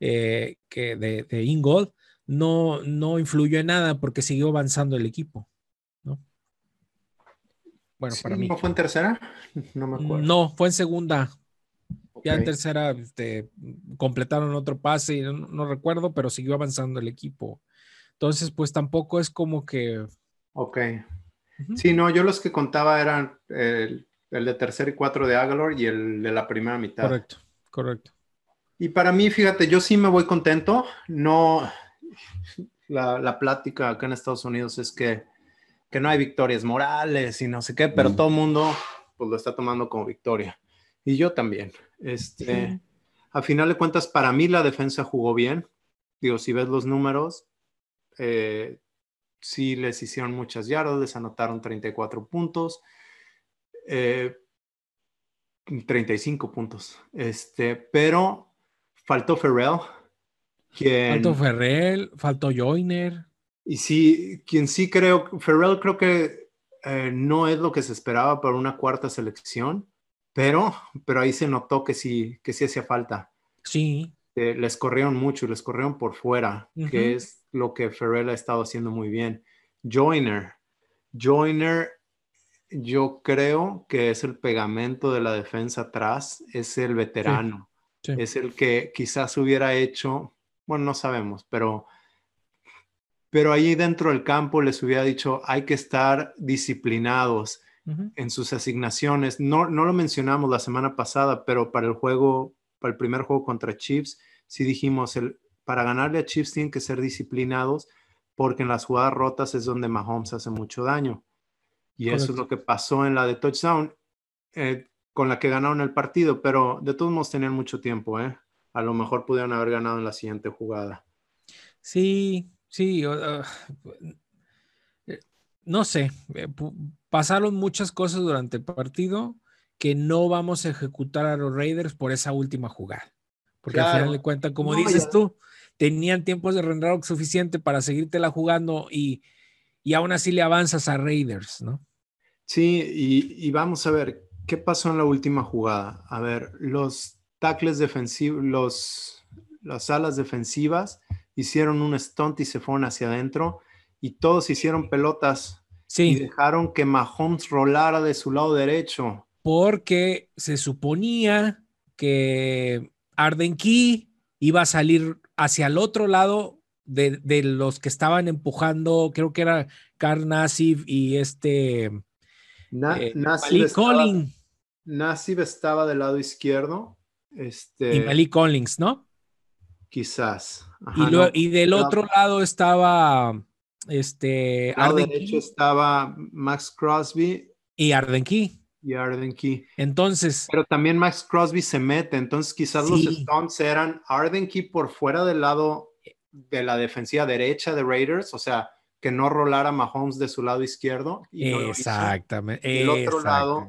eh, que de, de Ingold no, no influyó en nada porque siguió avanzando el equipo. Bueno, para mí. ¿No fue en tercera? No me acuerdo. No, fue en segunda. Ya en tercera este, completaron otro pase y no, recuerdo, pero siguió avanzando el equipo. Entonces, pues tampoco es como que. Ok. Sí, no, yo los que contaba eran el, de tercera y cuatro de Agalor y el de la primera mitad. Correcto, correcto. Y para mí, fíjate, yo sí me voy contento. No, la, la plática acá en Estados Unidos es que que no hay victorias morales y no sé qué, pero mm. todo el mundo pues lo está tomando como victoria. Y yo también. Este, A final de cuentas, para mí la defensa jugó bien. Digo, si ves los números, eh, sí les hicieron muchas yardas, les anotaron 34 puntos, 35 eh, puntos. Este, pero faltó Ferrell. Faltó Ferrell, faltó Joyner. Y sí, quien sí creo, Ferrell creo que eh, no es lo que se esperaba para una cuarta selección, pero, pero ahí se notó que sí, que sí hacía falta. Sí. Eh, les corrieron mucho, les corrieron por fuera, que es lo que Ferrell ha estado haciendo muy bien. Joiner, Joiner yo creo que es el pegamento de la defensa atrás, es el veterano, es el que quizás hubiera hecho, bueno, no sabemos, pero, pero ahí dentro del campo les hubiera dicho, hay que estar disciplinados en sus asignaciones. No, no lo mencionamos la semana pasada, pero para el juego, para el primer juego contra Chiefs, sí dijimos, el, para ganarle a Chiefs tienen que ser disciplinados porque en las jugadas rotas es donde Mahomes hace mucho daño. Y eso es lo que pasó en la de touchdown, eh, con la que ganaron el partido, pero de todos modos tenían mucho tiempo, ¿eh? A lo mejor pudieron haber ganado en la siguiente jugada. Sí, sí. Eh, no sé, eh, pasaron muchas cosas durante el partido que no vamos a ejecutar a los Raiders por esa última jugada. Porque al final de cuentas, como dices tú, tenían tiempos de reloj suficiente para seguirte la jugando y, y aún así le avanzas a Raiders, ¿no? Sí, y, vamos a ver, ¿qué pasó en la última jugada? A ver, los tackles defensivos, los, las alas defensivas hicieron un stunt y se fueron hacia adentro y todos hicieron pelotas sí. y dejaron que Mahomes rolara de su lado derecho. Porque se suponía que Arden Key iba a salir hacia el otro lado de, los que estaban empujando, creo que era Carl Nassif y este Na eh, Malik Collins. Nassif estaba del lado izquierdo. Este, y Malik Collins, ¿no? Quizás. Y, del otro lado estaba este. Al derecho estaba Max Crosby. Y Arden Key. Y Arden Key. Entonces. Pero también Max Crosby se mete. Entonces, quizás los Stones eran Arden Key por fuera del lado de la defensiva derecha de Raiders. O sea, que no rolara Mahomes de su lado izquierdo. Y Exactamente. Y el otro lado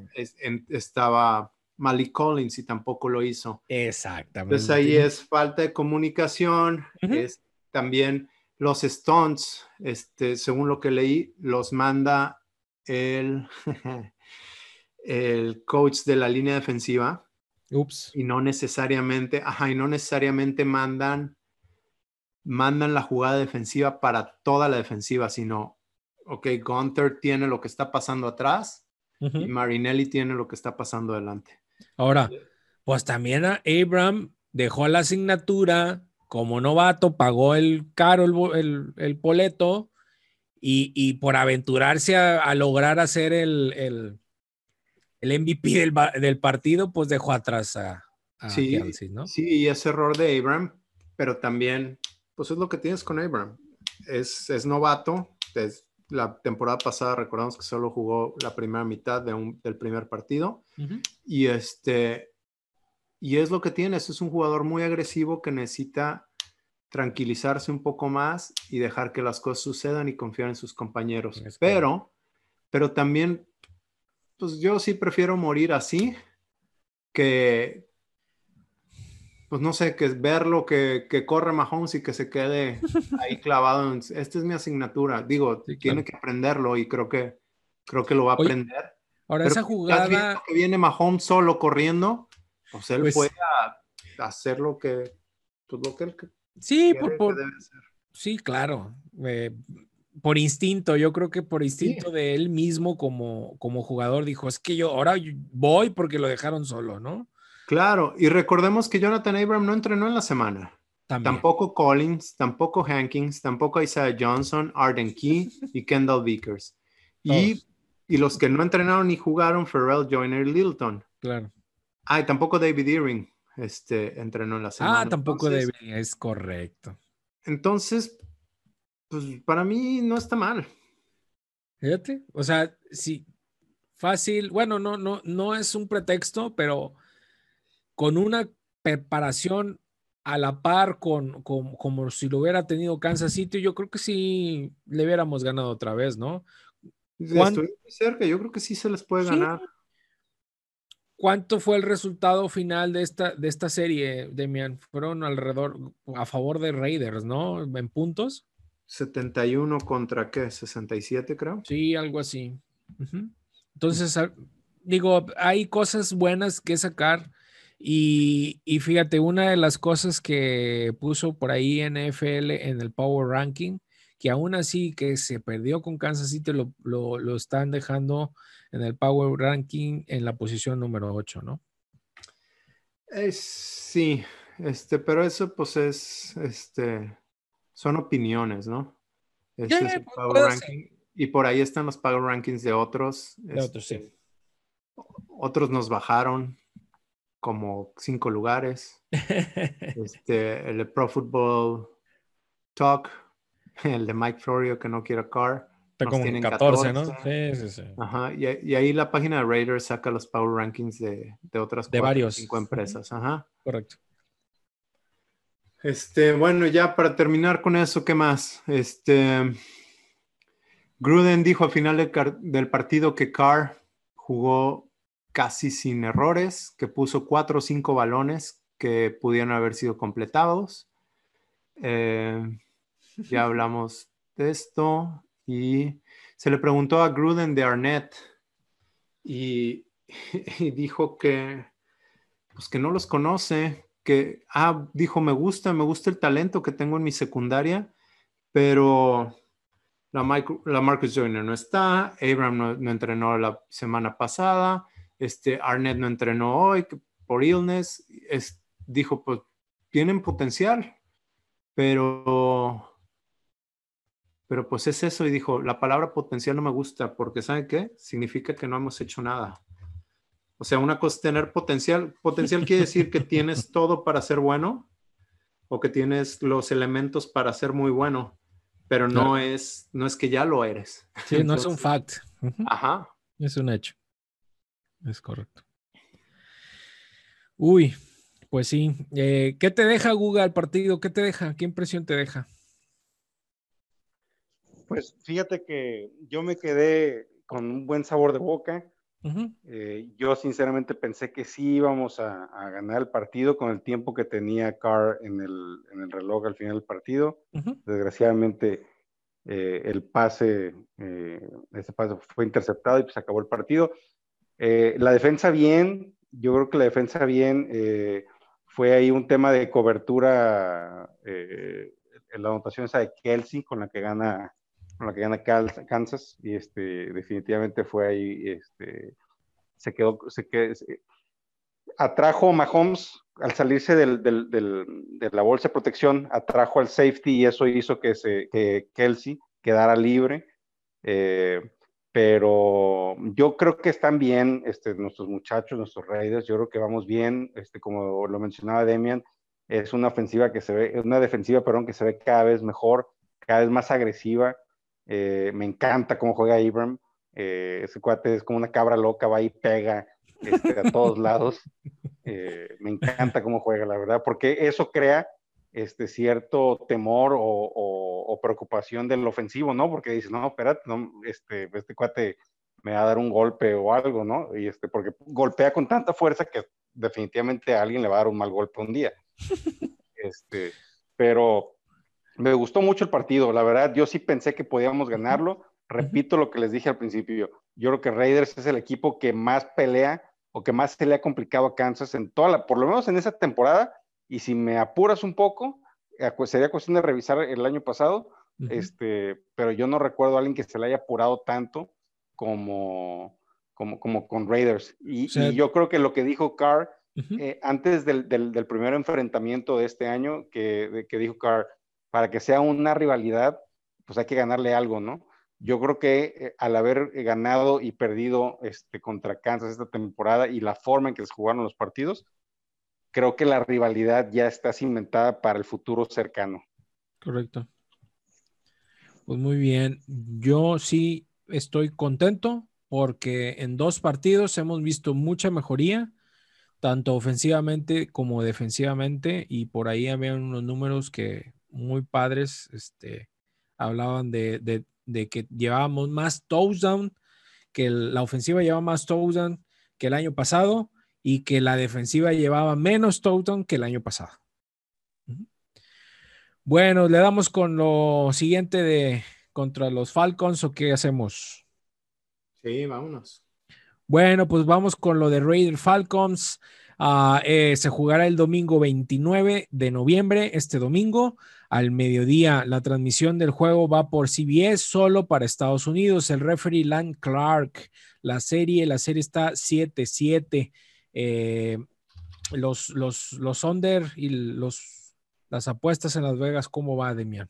estaba Malik Collins y tampoco lo hizo. Exactamente. Entonces ahí es falta de comunicación, es también los Stones, este, según lo que leí, los manda el, [laughs] el coach de la línea defensiva. Ups. Y no necesariamente, ajá, y no necesariamente mandan mandan la jugada defensiva para toda la defensiva, sino, ok, Gunther tiene lo que está pasando atrás y Marinelli tiene lo que está pasando adelante. Ahora, pues también a Abram dejó la asignatura como novato, pagó el caro el, el, boleto y, por aventurarse a, lograr hacer el, el, el MVP del, del, partido, pues dejó atrás a, sí, ¿no? Sí, y ese error de Abram, pero también pues es lo que tienes con Abram. Es, es novato. La temporada pasada recordamos que solo jugó la primera mitad de un, del primer partido. Y este y es lo que tienes. Es un jugador muy agresivo que necesita tranquilizarse un poco más y dejar que las cosas sucedan y confiar en sus compañeros. Pero, pero también, pues yo sí prefiero morir así que, pues no sé, que es verlo, que, que corre Mahomes y que se quede ahí [laughs] clavado. En, esta es mi asignatura. Digo, tiene que aprenderlo y creo que, creo que lo va a aprender. ahora, esa jugada. Que viene Mahomes solo corriendo, pues él pues puede hacer lo que, pues lo que él Sí, por, sí, claro. Eh, por instinto, yo creo que por instinto de él mismo como, como jugador dijo, es que yo ahora voy porque lo dejaron solo, ¿no? Claro, y recordemos que Jonathan Abram no entrenó en la semana. Tampoco Collins, tampoco Hankins, tampoco Isaiah Johnson, Arden Key [laughs] y Kendall Vickers. Y, y, los que no entrenaron ni jugaron, Pharrell Joyner y Littleton. Claro. Ah, y tampoco David Earing este, entrenó en la semana. Ah, tampoco David es correcto. Entonces, pues para mí no está mal. Fíjate, o sea, sí, fácil, bueno, no, no, no es un pretexto, pero con una preparación a la par con, como si lo hubiera tenido Kansas City, yo creo que sí le hubiéramos ganado otra vez, ¿no? Estoy muy cerca, yo creo que sí se les puede ganar. ¿Cuánto fue el resultado final de esta, de esta serie, Demian? Fueron alrededor, a favor de Raiders, ¿no? En puntos. 71 contra qué, 67 creo. Sí, algo así. Entonces, digo, hay cosas buenas que sacar y, fíjate, una de las cosas que puso por ahí NFL en el Power Ranking, que aún así que se perdió con Kansas City lo, lo, están dejando en el Power Ranking en la posición número 8, ¿no? sí, este, pero eso pues es, este, son opiniones, ¿no? Este es el Power Ranking. Y por ahí están los Power Rankings de otros. De otros, sí. Este, otros nos bajaron como cinco lugares. [laughs] este, el de Pro Football Talk, [laughs] el de Mike Florio que no quiere car. Está como 14, ¿no? Sí, sí, sí. Ajá, y, ahí la página de Raiders saca los Power Rankings de, de otras de varios. cinco empresas. Ajá. Correcto. Este, bueno, ya para terminar con eso, ¿qué más? Este, Gruden dijo al final del partido que Carr jugó casi sin errores, que puso cuatro o cinco balones que pudieron haber sido completados. Eh, ya [laughs] hablamos de esto y se le preguntó a Gruden de Arnett [laughs] y, dijo que, pues que no los conoce, que, ah, dijo, me gusta, me gusta el talento que tengo en mi secundaria, pero la, Marcus Joyner no está, Abraham no, entrenó la semana pasada, este, Arnett no entrenó hoy por illness, es, dijo, pues tienen potencial, pero, pero pues es eso y dijo, la palabra potencial no me gusta porque ¿sabe qué? Significa que no hemos hecho nada. O sea, una cosa es tener potencial. Potencial quiere decir que tienes [laughs] todo para ser bueno o que tienes los elementos para ser muy bueno, pero no, es, no es que ya lo eres. Sí, no es un fact. Ajá. Es un hecho. Es correcto. Uy, pues sí. Eh, ¿Qué te deja Google al partido? ¿Qué te deja? ¿Qué impresión te deja? Pues fíjate que yo me quedé con un buen sabor de boca. Eh, yo sinceramente pensé que sí íbamos a, ganar el partido con el tiempo que tenía Carr en el, reloj al final del partido. Desgraciadamente eh, el pase, ese pase fue interceptado y pues acabó el partido. La defensa bien, yo creo que la defensa bien fue ahí un tema de cobertura eh, en la anotación esa de Kelsey con la que gana con la que gana Kansas y este definitivamente fue ahí este se quedó se quedó, atrajo Mahomes al salirse del, del, de la bolsa de protección atrajo al safety y eso hizo que se que Kelsey quedara libre eh, pero yo creo que están bien este, nuestros muchachos, nuestros Raiders, yo creo que vamos bien, este, como lo mencionaba Demian, es una ofensiva que se ve, una defensiva, perdón, que se ve cada vez mejor, cada vez más agresiva, eh, me encanta cómo juega Ibram, eh, ese cuate es como una cabra loca, va y pega este, a todos lados, [laughs] eh, me encanta cómo juega, la verdad, porque eso crea este cierto temor o, preocupación del ofensivo, ¿no? Porque dice, no, espérate, no, este, este cuate me va a dar un golpe o algo, ¿no? Y este, porque golpea con tanta fuerza que definitivamente a alguien le va a dar un mal golpe un día. Este, pero me gustó mucho el partido, la verdad, yo sí pensé que podíamos ganarlo. Repito lo que les dije al principio, yo creo que Raiders es el equipo que más pelea o que más se le ha complicado a Kansas en toda la, por lo menos en esa temporada, y si me apuras un poco, eh, sería cuestión de revisar el año pasado, este, pero yo no recuerdo a alguien que se le haya apurado tanto como, como, como con Raiders. Y, yo creo que lo que dijo Carr eh, antes del, del, primer enfrentamiento de este año, que, que dijo Carr, para que sea una rivalidad, pues hay que ganarle algo, ¿no? Yo creo que eh, al haber ganado y perdido este, contra Kansas esta temporada y la forma en que se jugaron los partidos, creo que la rivalidad ya está cimentada para el futuro cercano. Correcto. Pues muy bien. Yo sí estoy contento porque en dos partidos hemos visto mucha mejoría, tanto ofensivamente como defensivamente, y por ahí había unos números que muy padres este, hablaban de, que llevábamos más touchdown, que la ofensiva llevaba más touchdown que el año pasado y que la defensiva llevaba menos touchdown que el año pasado. Bueno, le damos con lo siguiente de contra los Falcons o qué hacemos? Sí, vámonos. Bueno, pues vamos con lo de Raider Falcons. Ah, eh, se jugará el domingo 29 de noviembre, este domingo, al mediodía. La transmisión del juego va por CBS solo para Estados Unidos. El referee Lan Clark. La serie, la serie está 7-7. Eh, los, los, los under y los, las apuestas en Las Vegas, ¿cómo va, Demian?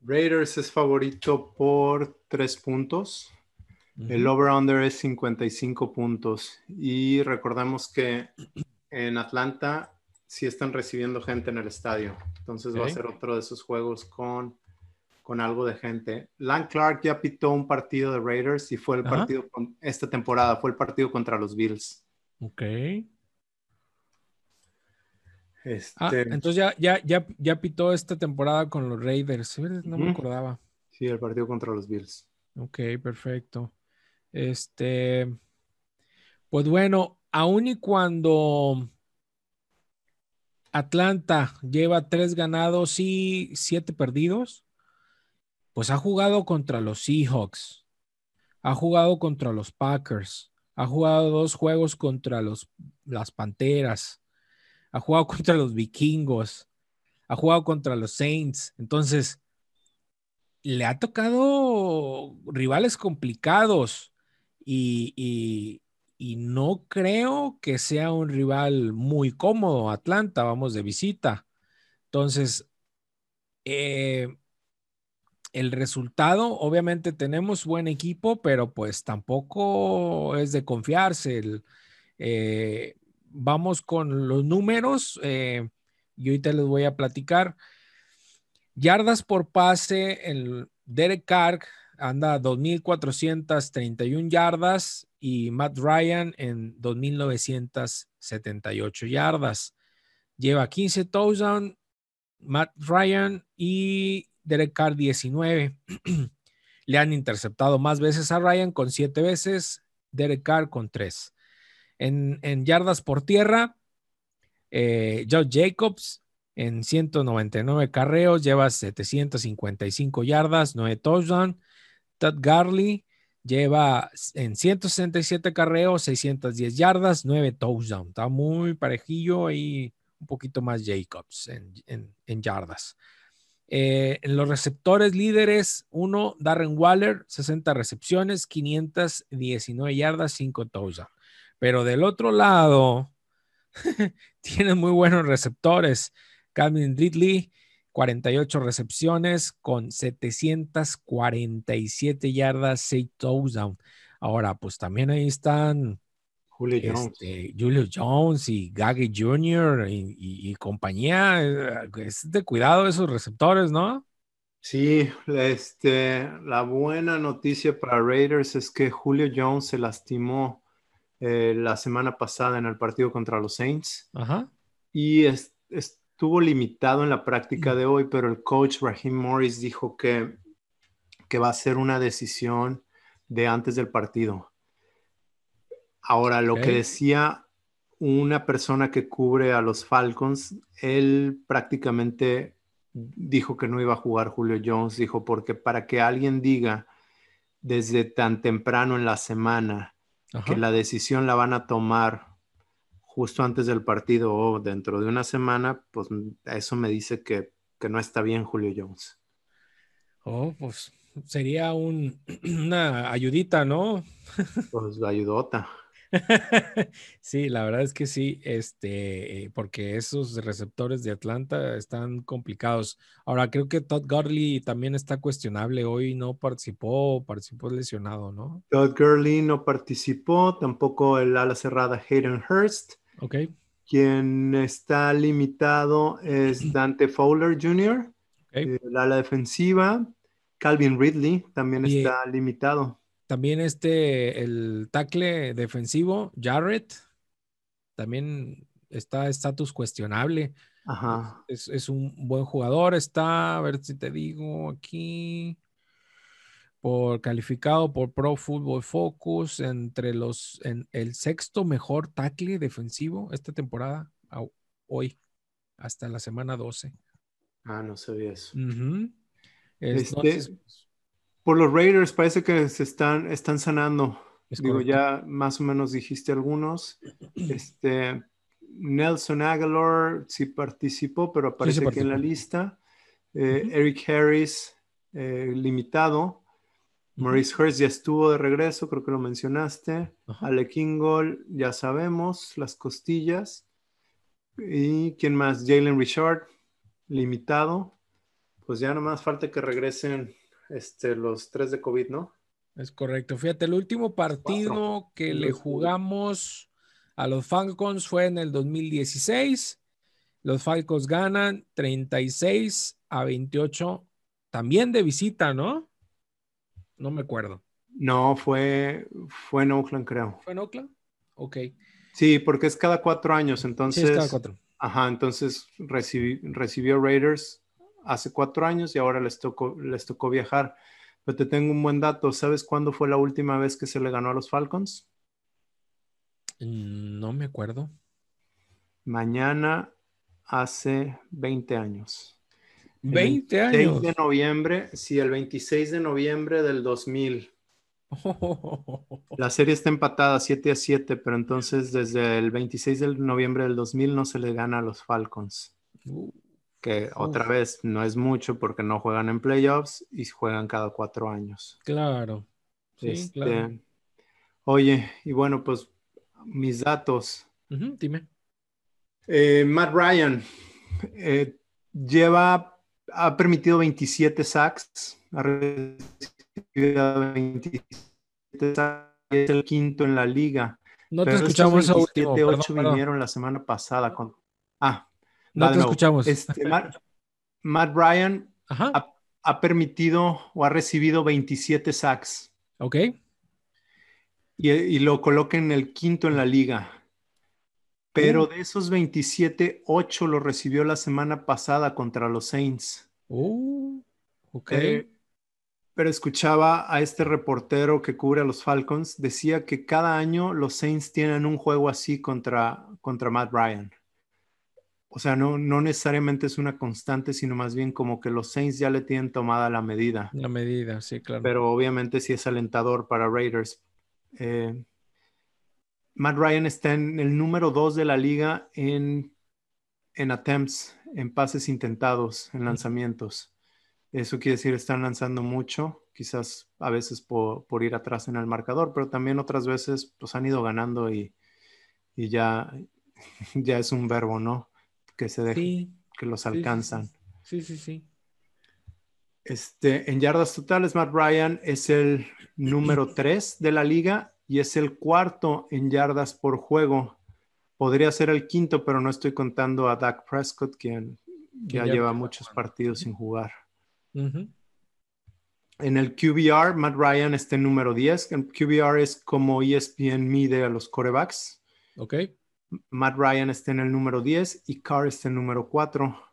Raiders es favorito por tres puntos. El over-under es 55 puntos. Y recordamos que en Atlanta sí están recibiendo gente en el estadio. Entonces va a ser otro de esos juegos con, con algo de gente. Lan Clark ya pitó un partido de Raiders y fue el partido con, esta temporada, fue el partido contra los Bills. Ok. Ah, este entonces ya, ya, ya, ya pitó esta temporada con los Raiders. No me acordaba. Sí, el partido contra los Bills. Ok, perfecto. Este, pues bueno, aun y cuando Atlanta lleva tres ganados y siete perdidos, pues ha jugado contra los Seahawks, ha jugado contra los Packers, ha jugado dos juegos contra los, las Panteras, ha jugado [laughs] contra los Vikingos, ha jugado contra los Saints. Entonces, le ha tocado rivales complicados y, no creo que sea un rival muy cómodo. Atlanta, vamos de visita. Entonces, eh, el resultado, obviamente tenemos buen equipo, pero pues tampoco es de confiarse. Eh, vamos con los números. Eh, y ahorita les voy a platicar. Yardas por pase, el Derek Carr anda 2.431 yardas y Matt Ryan en 2.978 yardas. Lleva 15 touchdowns, Matt Ryan y Derek Carr 19. [clears throat] Le han interceptado más veces a Ryan con 7 veces, Derek Carr con 3. En, yardas por tierra, eh, Joe Jacobs en 199 carreos lleva 755 yardas, 9 touchdowns. Todd Garley lleva en 167 carreos, 610 yardas, 9 touchdowns. Está muy parejillo y un poquito más Jacobs en, yardas. Eh, en los receptores líderes, uno, Darren Waller, 60 recepciones, 519 yardas, 5 touchdowns. Pero del otro lado, [laughs] tienen muy buenos receptores. Calvin Ridley, 48 recepciones con 747 yardas, 6 touchdowns. Ahora, pues también ahí están Julio Jones, este, Julio Jones y Gaggy Jr. Y, compañía. Eh, es de cuidado esos receptores, ¿no? Sí, este, la buena noticia para Raiders es que Julio Jones se lastimó eh, la semana pasada en el partido contra los Saints. Ajá. Y es, estuvo limitado en la práctica de hoy, pero el coach Raheem Morris dijo que, que va a ser una decisión de antes del partido. Ahora, lo que decía una persona que cubre a los Falcons, él prácticamente dijo que no iba a jugar Julio Jones, dijo, porque para que alguien diga desde tan temprano en la semana que la decisión la van a tomar justo antes del partido o dentro de una semana, pues eso me dice que, no está bien Julio Jones. Oh, pues sería un, [clears throat] una ayudita, ¿no? Pues la ayudota. [laughs] sí, la verdad es que sí, este, porque esos receptores de Atlanta están complicados. Ahora, creo que Todd Gurley también está cuestionable. Hoy no participó, participó lesionado, ¿no? Todd Gurley no participó, tampoco el ala cerrada Hayden Hurst. Ok. Quien está limitado es [clears throat] Dante Fowler Jr., eh, la ala defensiva. Calvin Ridley también está limitado. También este, el tackle defensivo, Jarrett, también está estatus cuestionable. Ajá. Es, es, un buen jugador, está, a ver si te digo aquí por calificado por Pro Football Focus entre los en el sexto mejor tackle defensivo esta temporada hoy hasta la semana 12. Ah, no sabía eso. Este, por los Raiders parece que se están, están sanando. Digo, ya más o menos dijiste algunos. Este, Nelson Aguilar sí participó, pero aparece aquí en la lista. Eh, Eric Harris, eh, limitado. Maurice Hurst ya estuvo de regreso, creo que lo mencionaste. Ale Kingold, ya sabemos, las costillas. ¿Y quién más? Jalen Richard, limitado. Pues ya nomás falta que regresen este, los tres de COVID, ¿no? Es correcto. Fíjate, el último partido que le jugamos a los Falcons fue en el 2016. Los Falcons ganan 36 a 28, también de visita, ¿no? No me acuerdo. No, fue, fue en Oakland, creo. ¿Fue en Oakland? Ok. Sí, porque es cada cuatro años, entonces. Sí, es cada cuatro. Ajá, entonces recibió Raiders hace cuatro años y ahora les tocó, les tocó viajar. Pero te tengo un buen dato. ¿Sabes cuándo fue la última vez que se le ganó a los Falcons? Mm, no me acuerdo. Mañana hace 20 años. 20 años. 26 de noviembre, sí, el 26 de noviembre del 2000. [laughs] La serie está empatada 7 a 7, pero entonces desde el 26 de noviembre del 2000 no se le gana a los Falcons. Uh que otra vez no es mucho porque no juegan en playoffs y juegan cada cuatro años. Claro. Sí, este, claro. Oye, y bueno, pues mis datos. dime. Eh, Matt Ryan eh, lleva, ha permitido 27 sacks, ha recibido 27 sacks, es el quinto en la liga. No te escuchamos eso último. 8 vinieron la semana pasada con... Ah, no te escuchamos. Este, Matt, Ryan ha, permitido o ha recibido 27 sacks. Ok. Y, lo coloca en el quinto en la liga. Pero uh. de esos 27, 8 lo recibió la semana pasada contra los Saints. Uh, ok. Eh, pero escuchaba a este reportero que cubre a los Falcons, decía que cada año los Saints tienen un juego así contra, contra Matt Ryan o sea, no, no necesariamente es una constante, sino más bien como que los Saints ya le tienen tomada la medida. La medida, sí, claro. Pero obviamente sí es alentador para Raiders. Eh, Matt Ryan está en el número dos de la liga en, en attempts, en pases intentados, en lanzamientos. Eso quiere decir, están lanzando mucho, quizás a veces por, por, ir atrás en el marcador, pero también otras veces pues han ido ganando y, y ya, [laughs] ya es un verbo, ¿no? Que se dejen, que los alcanzan. Sí, sí, sí. Este, en yardas totales, Matt Ryan es el número [clears throat] 3 de la liga y es el cuarto en yardas por juego. Podría ser el quinto, pero no estoy contando a Dak Prescott, quien ya, lleva muchos partidos sin jugar. En el QBR, Matt Ryan está en número 10. El QBR es como ESPN mide a los corebacks. Ok. Matt Ryan está en el número 10 y Carr está en el número 4.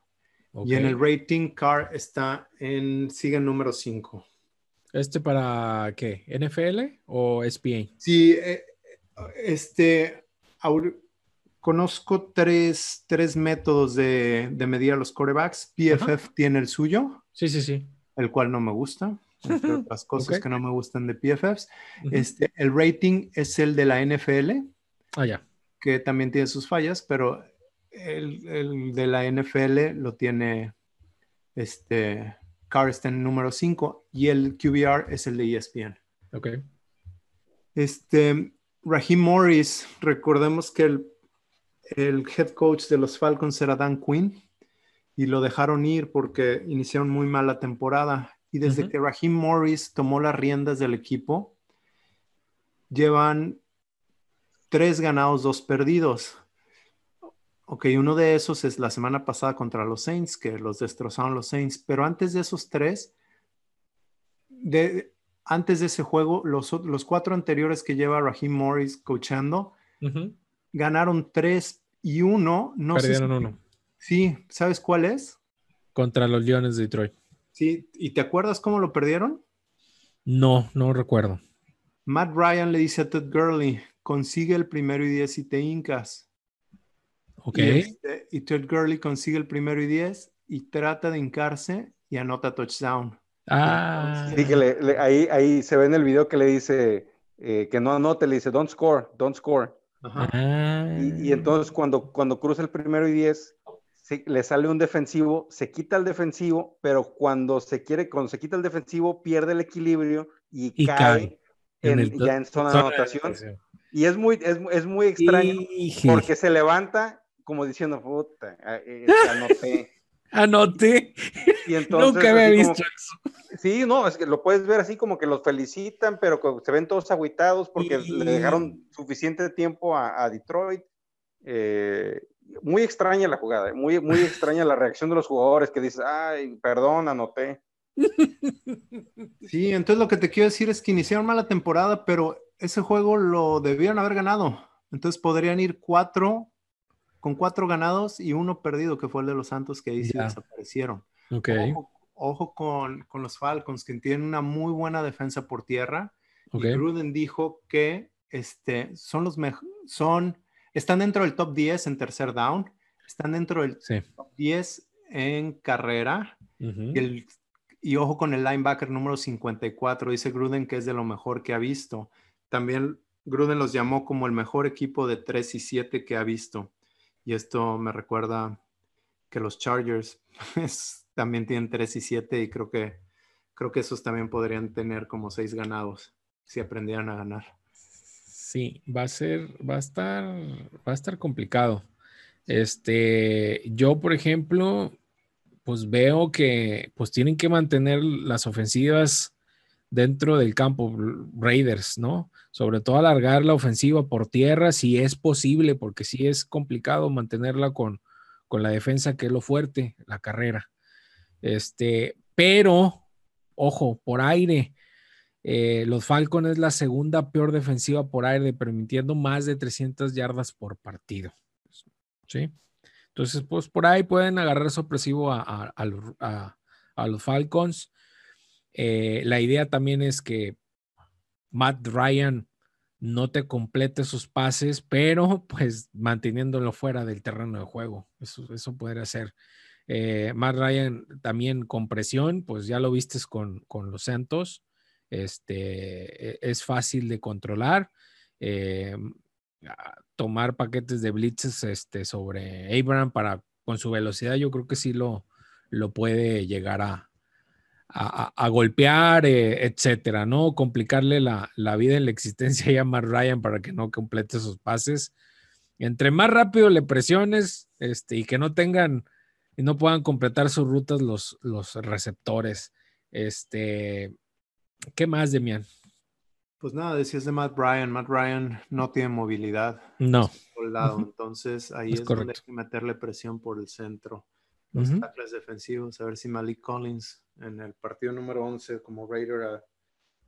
Y en el rating, Carr está en, sigue en número 5. ¿Este para qué? ¿NFL o SPA? Sí, eh, este, conozco tres, tres métodos de, de, medir a los corebacks. PFF tiene el suyo. Sí, sí, sí. El cual no me gusta. Entre otras cosas que no me gustan de PFFs. este, el rating es el de la NFL. Ah, ya que también tiene sus fallas, pero el, de la NFL lo tiene este Carsten número 5 y el QBR es el de ESPN. Ok. Este, Raheem Morris, recordemos que el, el head coach de los Falcons era Dan Quinn y lo dejaron ir porque iniciaron muy mal la temporada. Y desde que Raheem Morris tomó las riendas del equipo, llevan tres ganados, dos perdidos. Ok, uno de esos es la semana pasada contra los Saints, que los destrozaron los Saints, pero antes de esos tres, de, antes de ese juego, los, los cuatro anteriores que lleva Raheem Morris coachando, ganaron tres y uno. No Perdieron uno. Sí, ¿sabes cuál es? Contra los Leones de Detroit. Sí, ¿y te acuerdas cómo lo perdieron? No, no recuerdo. Matt Ryan le dice a Todd Gurley, consigue el primero y diez y te hincas. Ok. Y, este, Todd Gurley consigue el primero y diez y trata de hincarse y anota touchdown. Ah. Sí, que ahí, ahí se ve en el video que le dice eh, que no anote, le dice don't score, don't score. Ah. Y, entonces cuando, cuando cruza el primero y diez, le sale un defensivo, se quita el defensivo, pero cuando se quiere, cuando se quita el defensivo, pierde el equilibrio y, cae, ya en zona, de anotación. Y es muy, es, muy extraño porque se levanta como diciendo, puta, eh, anoté. [laughs] Anoté. Y entonces, Nunca había visto eso. Sí, no, es que lo puedes ver así como que los felicitan, pero se ven todos aguitados porque le dejaron suficiente tiempo a, Detroit. Eh, muy extraña la jugada, muy, muy extraña la reacción de los jugadores que dicen, ay, perdón, anoté. [laughs] Sí, entonces lo que te quiero decir es que iniciaron mala temporada, pero ese juego lo debieron haber ganado. Entonces podrían ir cuatro, con cuatro ganados y uno perdido, que fue el de los Santos, que ahí sí desaparecieron. Okay ojo con, los Falcons, que tienen una muy buena defensa por tierra. Y Gruden dijo que este, son los son, están dentro del top 10 en tercer down, están dentro del top 10 en carrera. y, y, ojo con el linebacker número 54, dice Gruden que es de lo mejor que ha visto. También Gruden los llamó como el mejor equipo de 3 y 7 que ha visto. Y esto me recuerda que los Chargers [laughs] también tienen 3 y 7 y creo que, creo que esos también podrían tener como 6 ganados si aprendieran a ganar. Sí, va a ser, va a estar, va a estar complicado. Este, yo, por ejemplo, pues veo que pues tienen que mantener las ofensivas dentro del campo Raiders, ¿no? Sobre todo alargar la ofensiva por tierra si es posible, porque sí es complicado mantenerla con, con la defensa que es lo fuerte, la carrera. Este, pero, ojo, por aire, eh, los Falcons es la segunda peor defensiva por aire, permitiendo más de 300 yardas por partido. ¿Sí? Entonces, pues por ahí pueden agarrar sorpresivo a, los Falcons. Eh, la idea también es que Matt Ryan no te complete sus pases, pero pues manteniéndolo fuera del terreno de juego. Eso, eso podría ser. Eh, Matt Ryan también con presión, pues ya lo vistes con, los Santos. Este, e, es fácil de controlar. Eh, tomar paquetes de blitzes este, sobre Abraham para con su velocidad, yo creo que sí lo, lo puede llegar a, a, golpear, eh, etcétera, ¿no? Complicarle la, vida en la existencia [laughs] a Matt Ryan para que no complete sus pases. Entre más rápido le presiones este, y que no tengan y no puedan completar sus rutas los, los receptores. Este, ¿qué más, Demian? Pues nada, decías de Matt Bryan. Matt Bryan no tiene movilidad. No. Por lado. Entonces ahí es, donde hay que meterle presión por el centro. Los tackles defensivos, a ver si Malik Collins en el partido número 11 como Raider ah,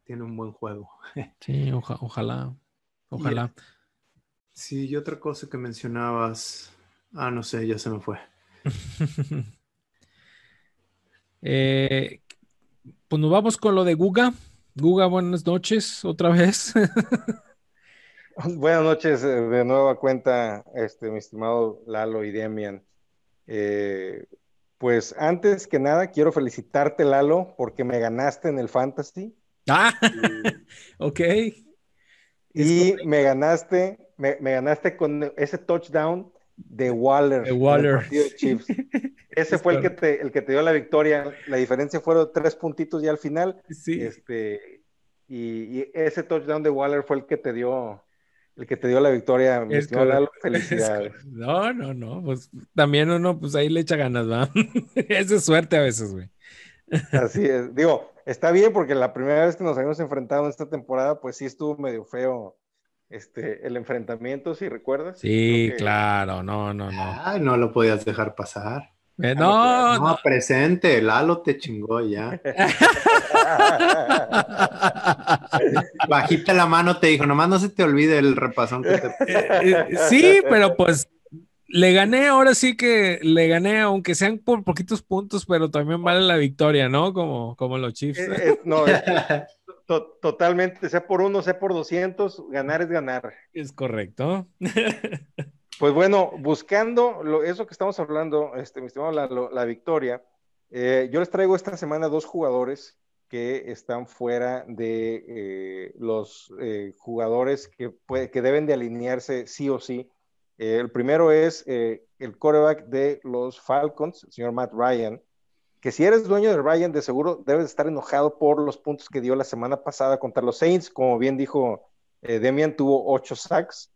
tiene un buen juego. [laughs] sí, ojalá. Ojalá. sí, y otra cosa que mencionabas. Ah, no sé, ya se me fue. [laughs] Eh, pues nos vamos con lo de Guga. Guga, buenas noches otra vez. [laughs] buenas noches eh, de nueva cuenta, este, mi estimado Lalo y Demian. Eh, pues antes que nada, quiero felicitarte, Lalo, porque me ganaste en el Fantasy. Ah, [laughs] ok. Y me ganaste, me, me, ganaste con ese touchdown de Waller. De Waller. [laughs] Ese fue el que, te, el que te dio la victoria. La diferencia fueron tres puntitos ya al final. Sí. Este, y, ese touchdown de Waller fue el que te dio el que te dio la victoria, mi [laughs] felicidades. no, no, no, pues también uno, pues ahí le echa ganas, ¿va? Esa [laughs] es suerte a veces, güey. Así es, digo, está bien porque la primera vez que nos habíamos enfrentado en esta temporada, pues sí estuvo medio feo este, el enfrentamiento, si recuerdas. Sí, claro, no, no, no. Ay, no lo podías dejar pasar. Eh, no, no, presente, Lalo te chingó ya. [laughs] Bajita la mano te dijo, nomás no se te olvide el repasón que te... Eh, eh, sí, pero pues le gané, ahora sí que le gané, aunque sean por poquitos puntos, pero también vale la victoria, ¿no? Como, como los Chiefs. no, totalmente, sea por uno, sea por 200, ganar es ganar. Es correcto. [laughs] pues bueno, buscando lo, eso que estamos hablando, este, mi estimado, la, victoria, eh, yo les traigo esta semana dos jugadores que están fuera de eh, los eh, jugadores que, que deben de alinearse sí o sí. El primero es el quarterback de los Falcons, el señor Matt Ryan, que si eres dueño de Ryan, de seguro debes estar enojado por los puntos que dio la semana pasada contra los Saints. Como bien dijo Demian, tuvo ocho sacks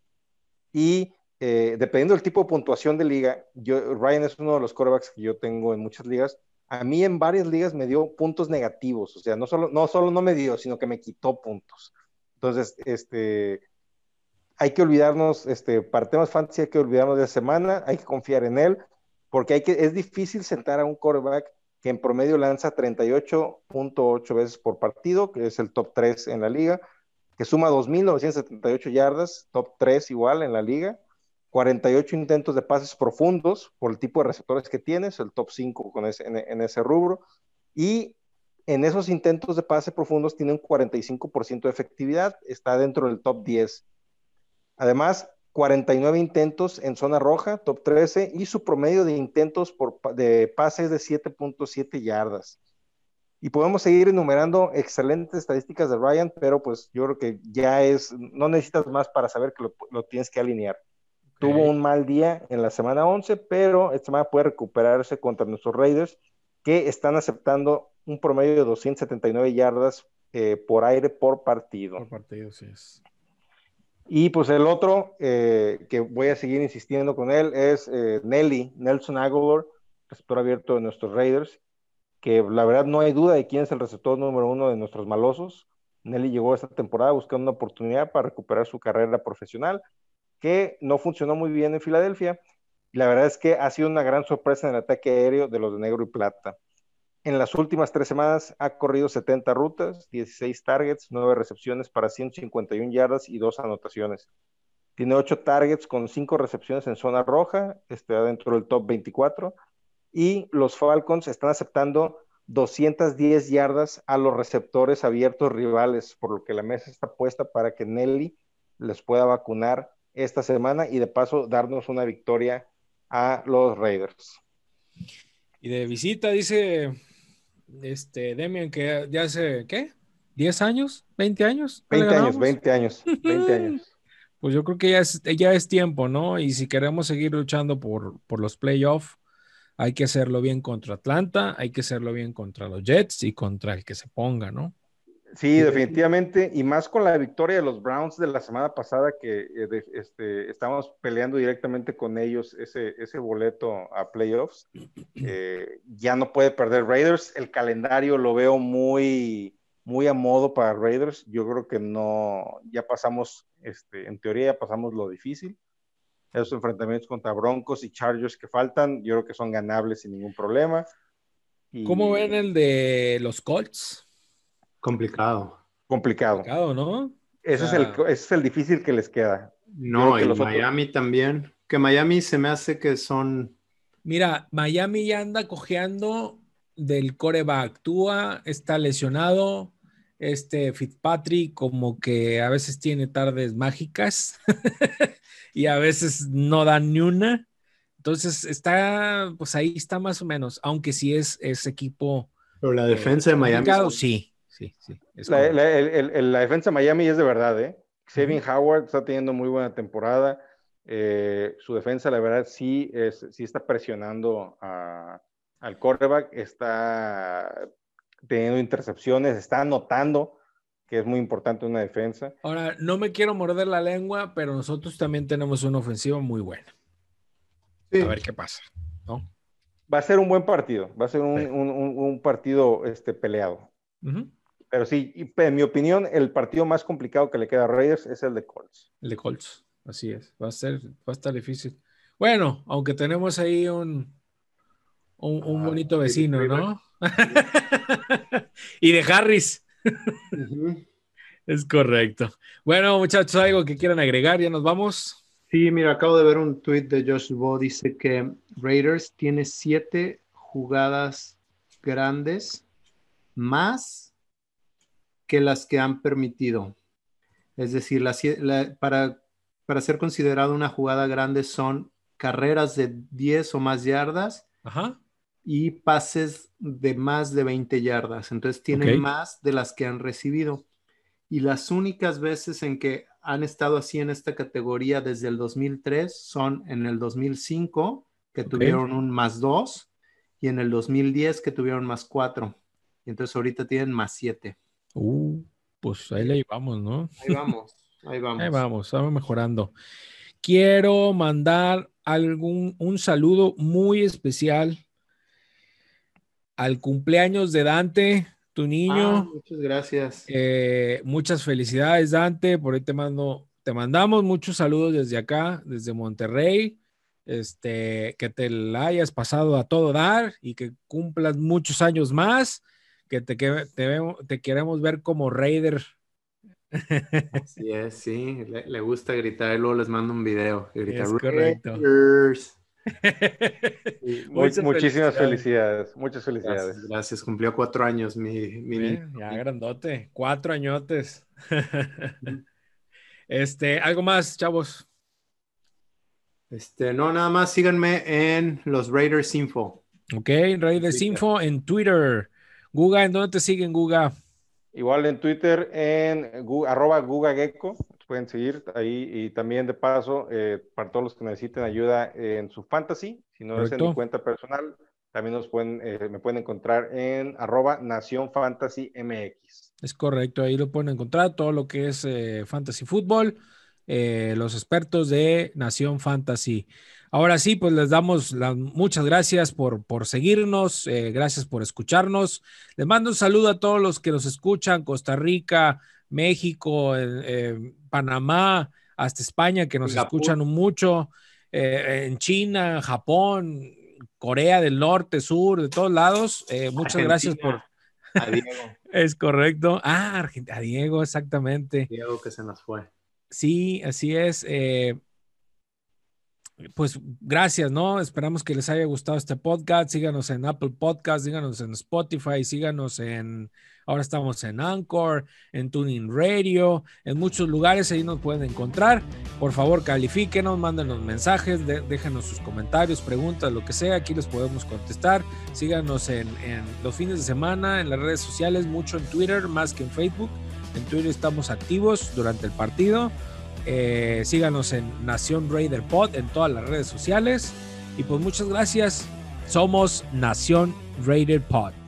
y dependiendo del tipo de puntuación de liga, yo, Ryan es uno de los quarterbacks que yo tengo en muchas ligas a mí en varias ligas me dio puntos negativos, o sea, no solo no, solo no me dio, sino que me quitó puntos. Entonces, este, hay que olvidarnos, este, para temas fantasy hay que olvidarnos de la semana, hay que confiar en él, porque hay que, es difícil sentar a un quarterback que en promedio lanza 38.8 veces por partido, que es el top 3 en la liga, que suma 2.978 yardas, top 3 igual en la liga, 48 intentos de pases profundos por el tipo de receptores que tienes, el top 5 con ese, en, ese rubro, y en esos intentos de pase profundos tiene un 45% de efectividad, está dentro del top 10. Además, 49 intentos en zona roja, top 13, y su promedio de intentos por, de pases de 7.7 yardas. Y podemos seguir enumerando excelentes estadísticas de Ryan, pero pues yo creo que ya es, no necesitas más para saber que lo tienes que alinear. Tuvo un mal día en la semana 11, pero esta semana puede recuperarse contra nuestros Raiders, que están aceptando un promedio de 279 yardas eh, por aire por partido. Por partido, sí es. Y pues el otro eh, que voy a seguir insistiendo con él es eh, Nelly, Nelson Aguilar, receptor abierto de nuestros Raiders, que la verdad no hay duda de quién es el receptor número uno de nuestros malosos. Nelly llegó esta temporada buscando una oportunidad para recuperar su carrera profesional que no funcionó muy bien en Filadelfia. La verdad es que ha sido una gran sorpresa en el ataque aéreo de los de negro y plata. En las últimas tres semanas ha corrido 70 rutas, 16 targets, 9 recepciones para 151 yardas y 2 anotaciones. Tiene 8 targets con 5 recepciones en zona roja, está dentro del top 24. Y los Falcons están aceptando 210 yardas a los receptores abiertos rivales, por lo que la mesa está puesta para que Nelly les pueda vacunar esta semana y de paso darnos una victoria a los Raiders. Y de visita dice este Demian que ya hace, ¿qué? ¿10 años? ¿20 años? 20 años, 20 años, 20 años. [laughs] Pues yo creo que ya es, ya es tiempo, ¿no? Y si queremos seguir luchando por, por los playoffs, hay que hacerlo bien contra Atlanta, hay que hacerlo bien contra los Jets y contra el que se ponga, ¿no? Sí, definitivamente, y más con la victoria de los Browns de la semana pasada, que eh, este, estamos peleando directamente con ellos ese, ese boleto a playoffs. Eh, ya no puede perder Raiders. El calendario lo veo muy, muy a modo para Raiders. Yo creo que no, ya pasamos, este, en teoría ya pasamos lo difícil. Esos enfrentamientos contra Broncos y Chargers que faltan, yo creo que son ganables sin ningún problema. ¿Cómo ven el de los Colts? Complicado. Complicado. Complicado, ¿no? Ese, es el, ese es el difícil que les queda. No, y Miami también. Que Miami se me hace que son. Mira, Miami ya anda cojeando del coreback. Tua está lesionado. Este Fitzpatrick, como que a veces tiene tardes mágicas [laughs] y a veces no da ni una. Entonces está, pues ahí está más o menos, aunque sí es ese equipo. Pero la defensa de Miami. Sí, sí, La, defensa de Miami es de verdad, ¿eh? Kevin Howard está teniendo muy buena temporada. Eh, su defensa, la verdad, sí, es, sí está presionando al quarterback, está teniendo intercepciones, está anotando, que es muy importante una defensa. Ahora, no me quiero morder la lengua, pero nosotros también tenemos una ofensiva muy buena. A ver qué pasa, ¿no? Va a ser un buen partido, va a ser un, partido este, peleado. Pero sí, en mi opinión, el partido más complicado que le queda a Raiders es el de Colts. El de Colts, así es. Va a ser, va a estar difícil. Bueno, aunque tenemos ahí un, un, bonito vecino, ¿no? [laughs] y de Harris. Es correcto. Bueno, muchachos, algo que quieran agregar, ya nos vamos. Sí, mira, acabo de ver un tweet de Josh Bo, dice que Raiders tiene siete jugadas grandes más que las que han permitido. Es decir, para, para ser considerado una jugada grande son carreras de 10 o más yardas y pases de más de 20 yardas. Entonces tienen más de las que han recibido. Y las únicas veces en que han estado así en esta categoría desde el 2003 son en el 2005, que tuvieron un más 2, y en el 2010 que tuvieron más 4. Y entonces ahorita tienen más 7. Uh, pues ahí le vamos, ¿no? Ahí vamos, ahí vamos. [laughs] Ahí vamos, estamos mejorando. Quiero mandar algún un saludo muy especial al cumpleaños de Dante, tu niño. Ah, muchas gracias. Eh, muchas felicidades, Dante. Por ahí te mando, te mandamos muchos saludos desde acá, desde Monterrey. Este, que te la hayas pasado a todo dar y que cumplas muchos años más, que te, te, te queremos ver como Raider. Así [laughs] es, sí, le, gusta gritar y luego les mando un video. es correcto. [laughs] muchísimas felicidades. muchas felicidades. Gracias, cumplió cuatro años mi, mi Ya grandote, cuatro añotes. [laughs] este, algo más, chavos. Este, no, nada más síganme en los Raiders Info. Ok, Raiders Info en Twitter. Guga, ¿en dónde te siguen, Guga? Igual en Twitter, en arroba GugaGecko pueden seguir ahí y también de paso, eh, para todos los que necesiten ayuda en su fantasy, si no es en mi cuenta personal, también nos pueden, eh, me pueden encontrar en arroba Nación Fantasy MX. Es correcto, ahí lo pueden encontrar, todo lo que es eh, fantasy fútbol, los expertos de Nación Fantasy. Ahora sí, pues les damos las muchas gracias por, por seguirnos, gracias por escucharnos. Les mando un saludo a todos los que nos escuchan, Costa Rica, México, Panamá, hasta España, que nos escuchan mucho, eh, en China, Japón, Corea del Norte, Sur, de todos lados. Eh, muchas gracias por... A Diego. [laughs] es correcto. Ah, Argentina, a Diego, exactamente. Diego que se nos fue. Sí, así es. Eh, pues gracias, ¿no? Esperamos que les haya gustado este podcast. Síganos en Apple Podcast, síganos en Spotify, síganos en, ahora estamos en Anchor, en Tuning Radio, en muchos lugares ahí nos pueden encontrar. Por favor, califíquenos, mándenos mensajes, déjenos sus comentarios, preguntas, lo que sea, aquí les podemos contestar. Síganos en, en los fines de semana, en las redes sociales, mucho en Twitter, más que en Facebook. En Twitter estamos activos durante el partido. Eh, síganos en Nación Raider Pod en todas las redes sociales. Y pues muchas gracias. Somos Nación Raider Pod.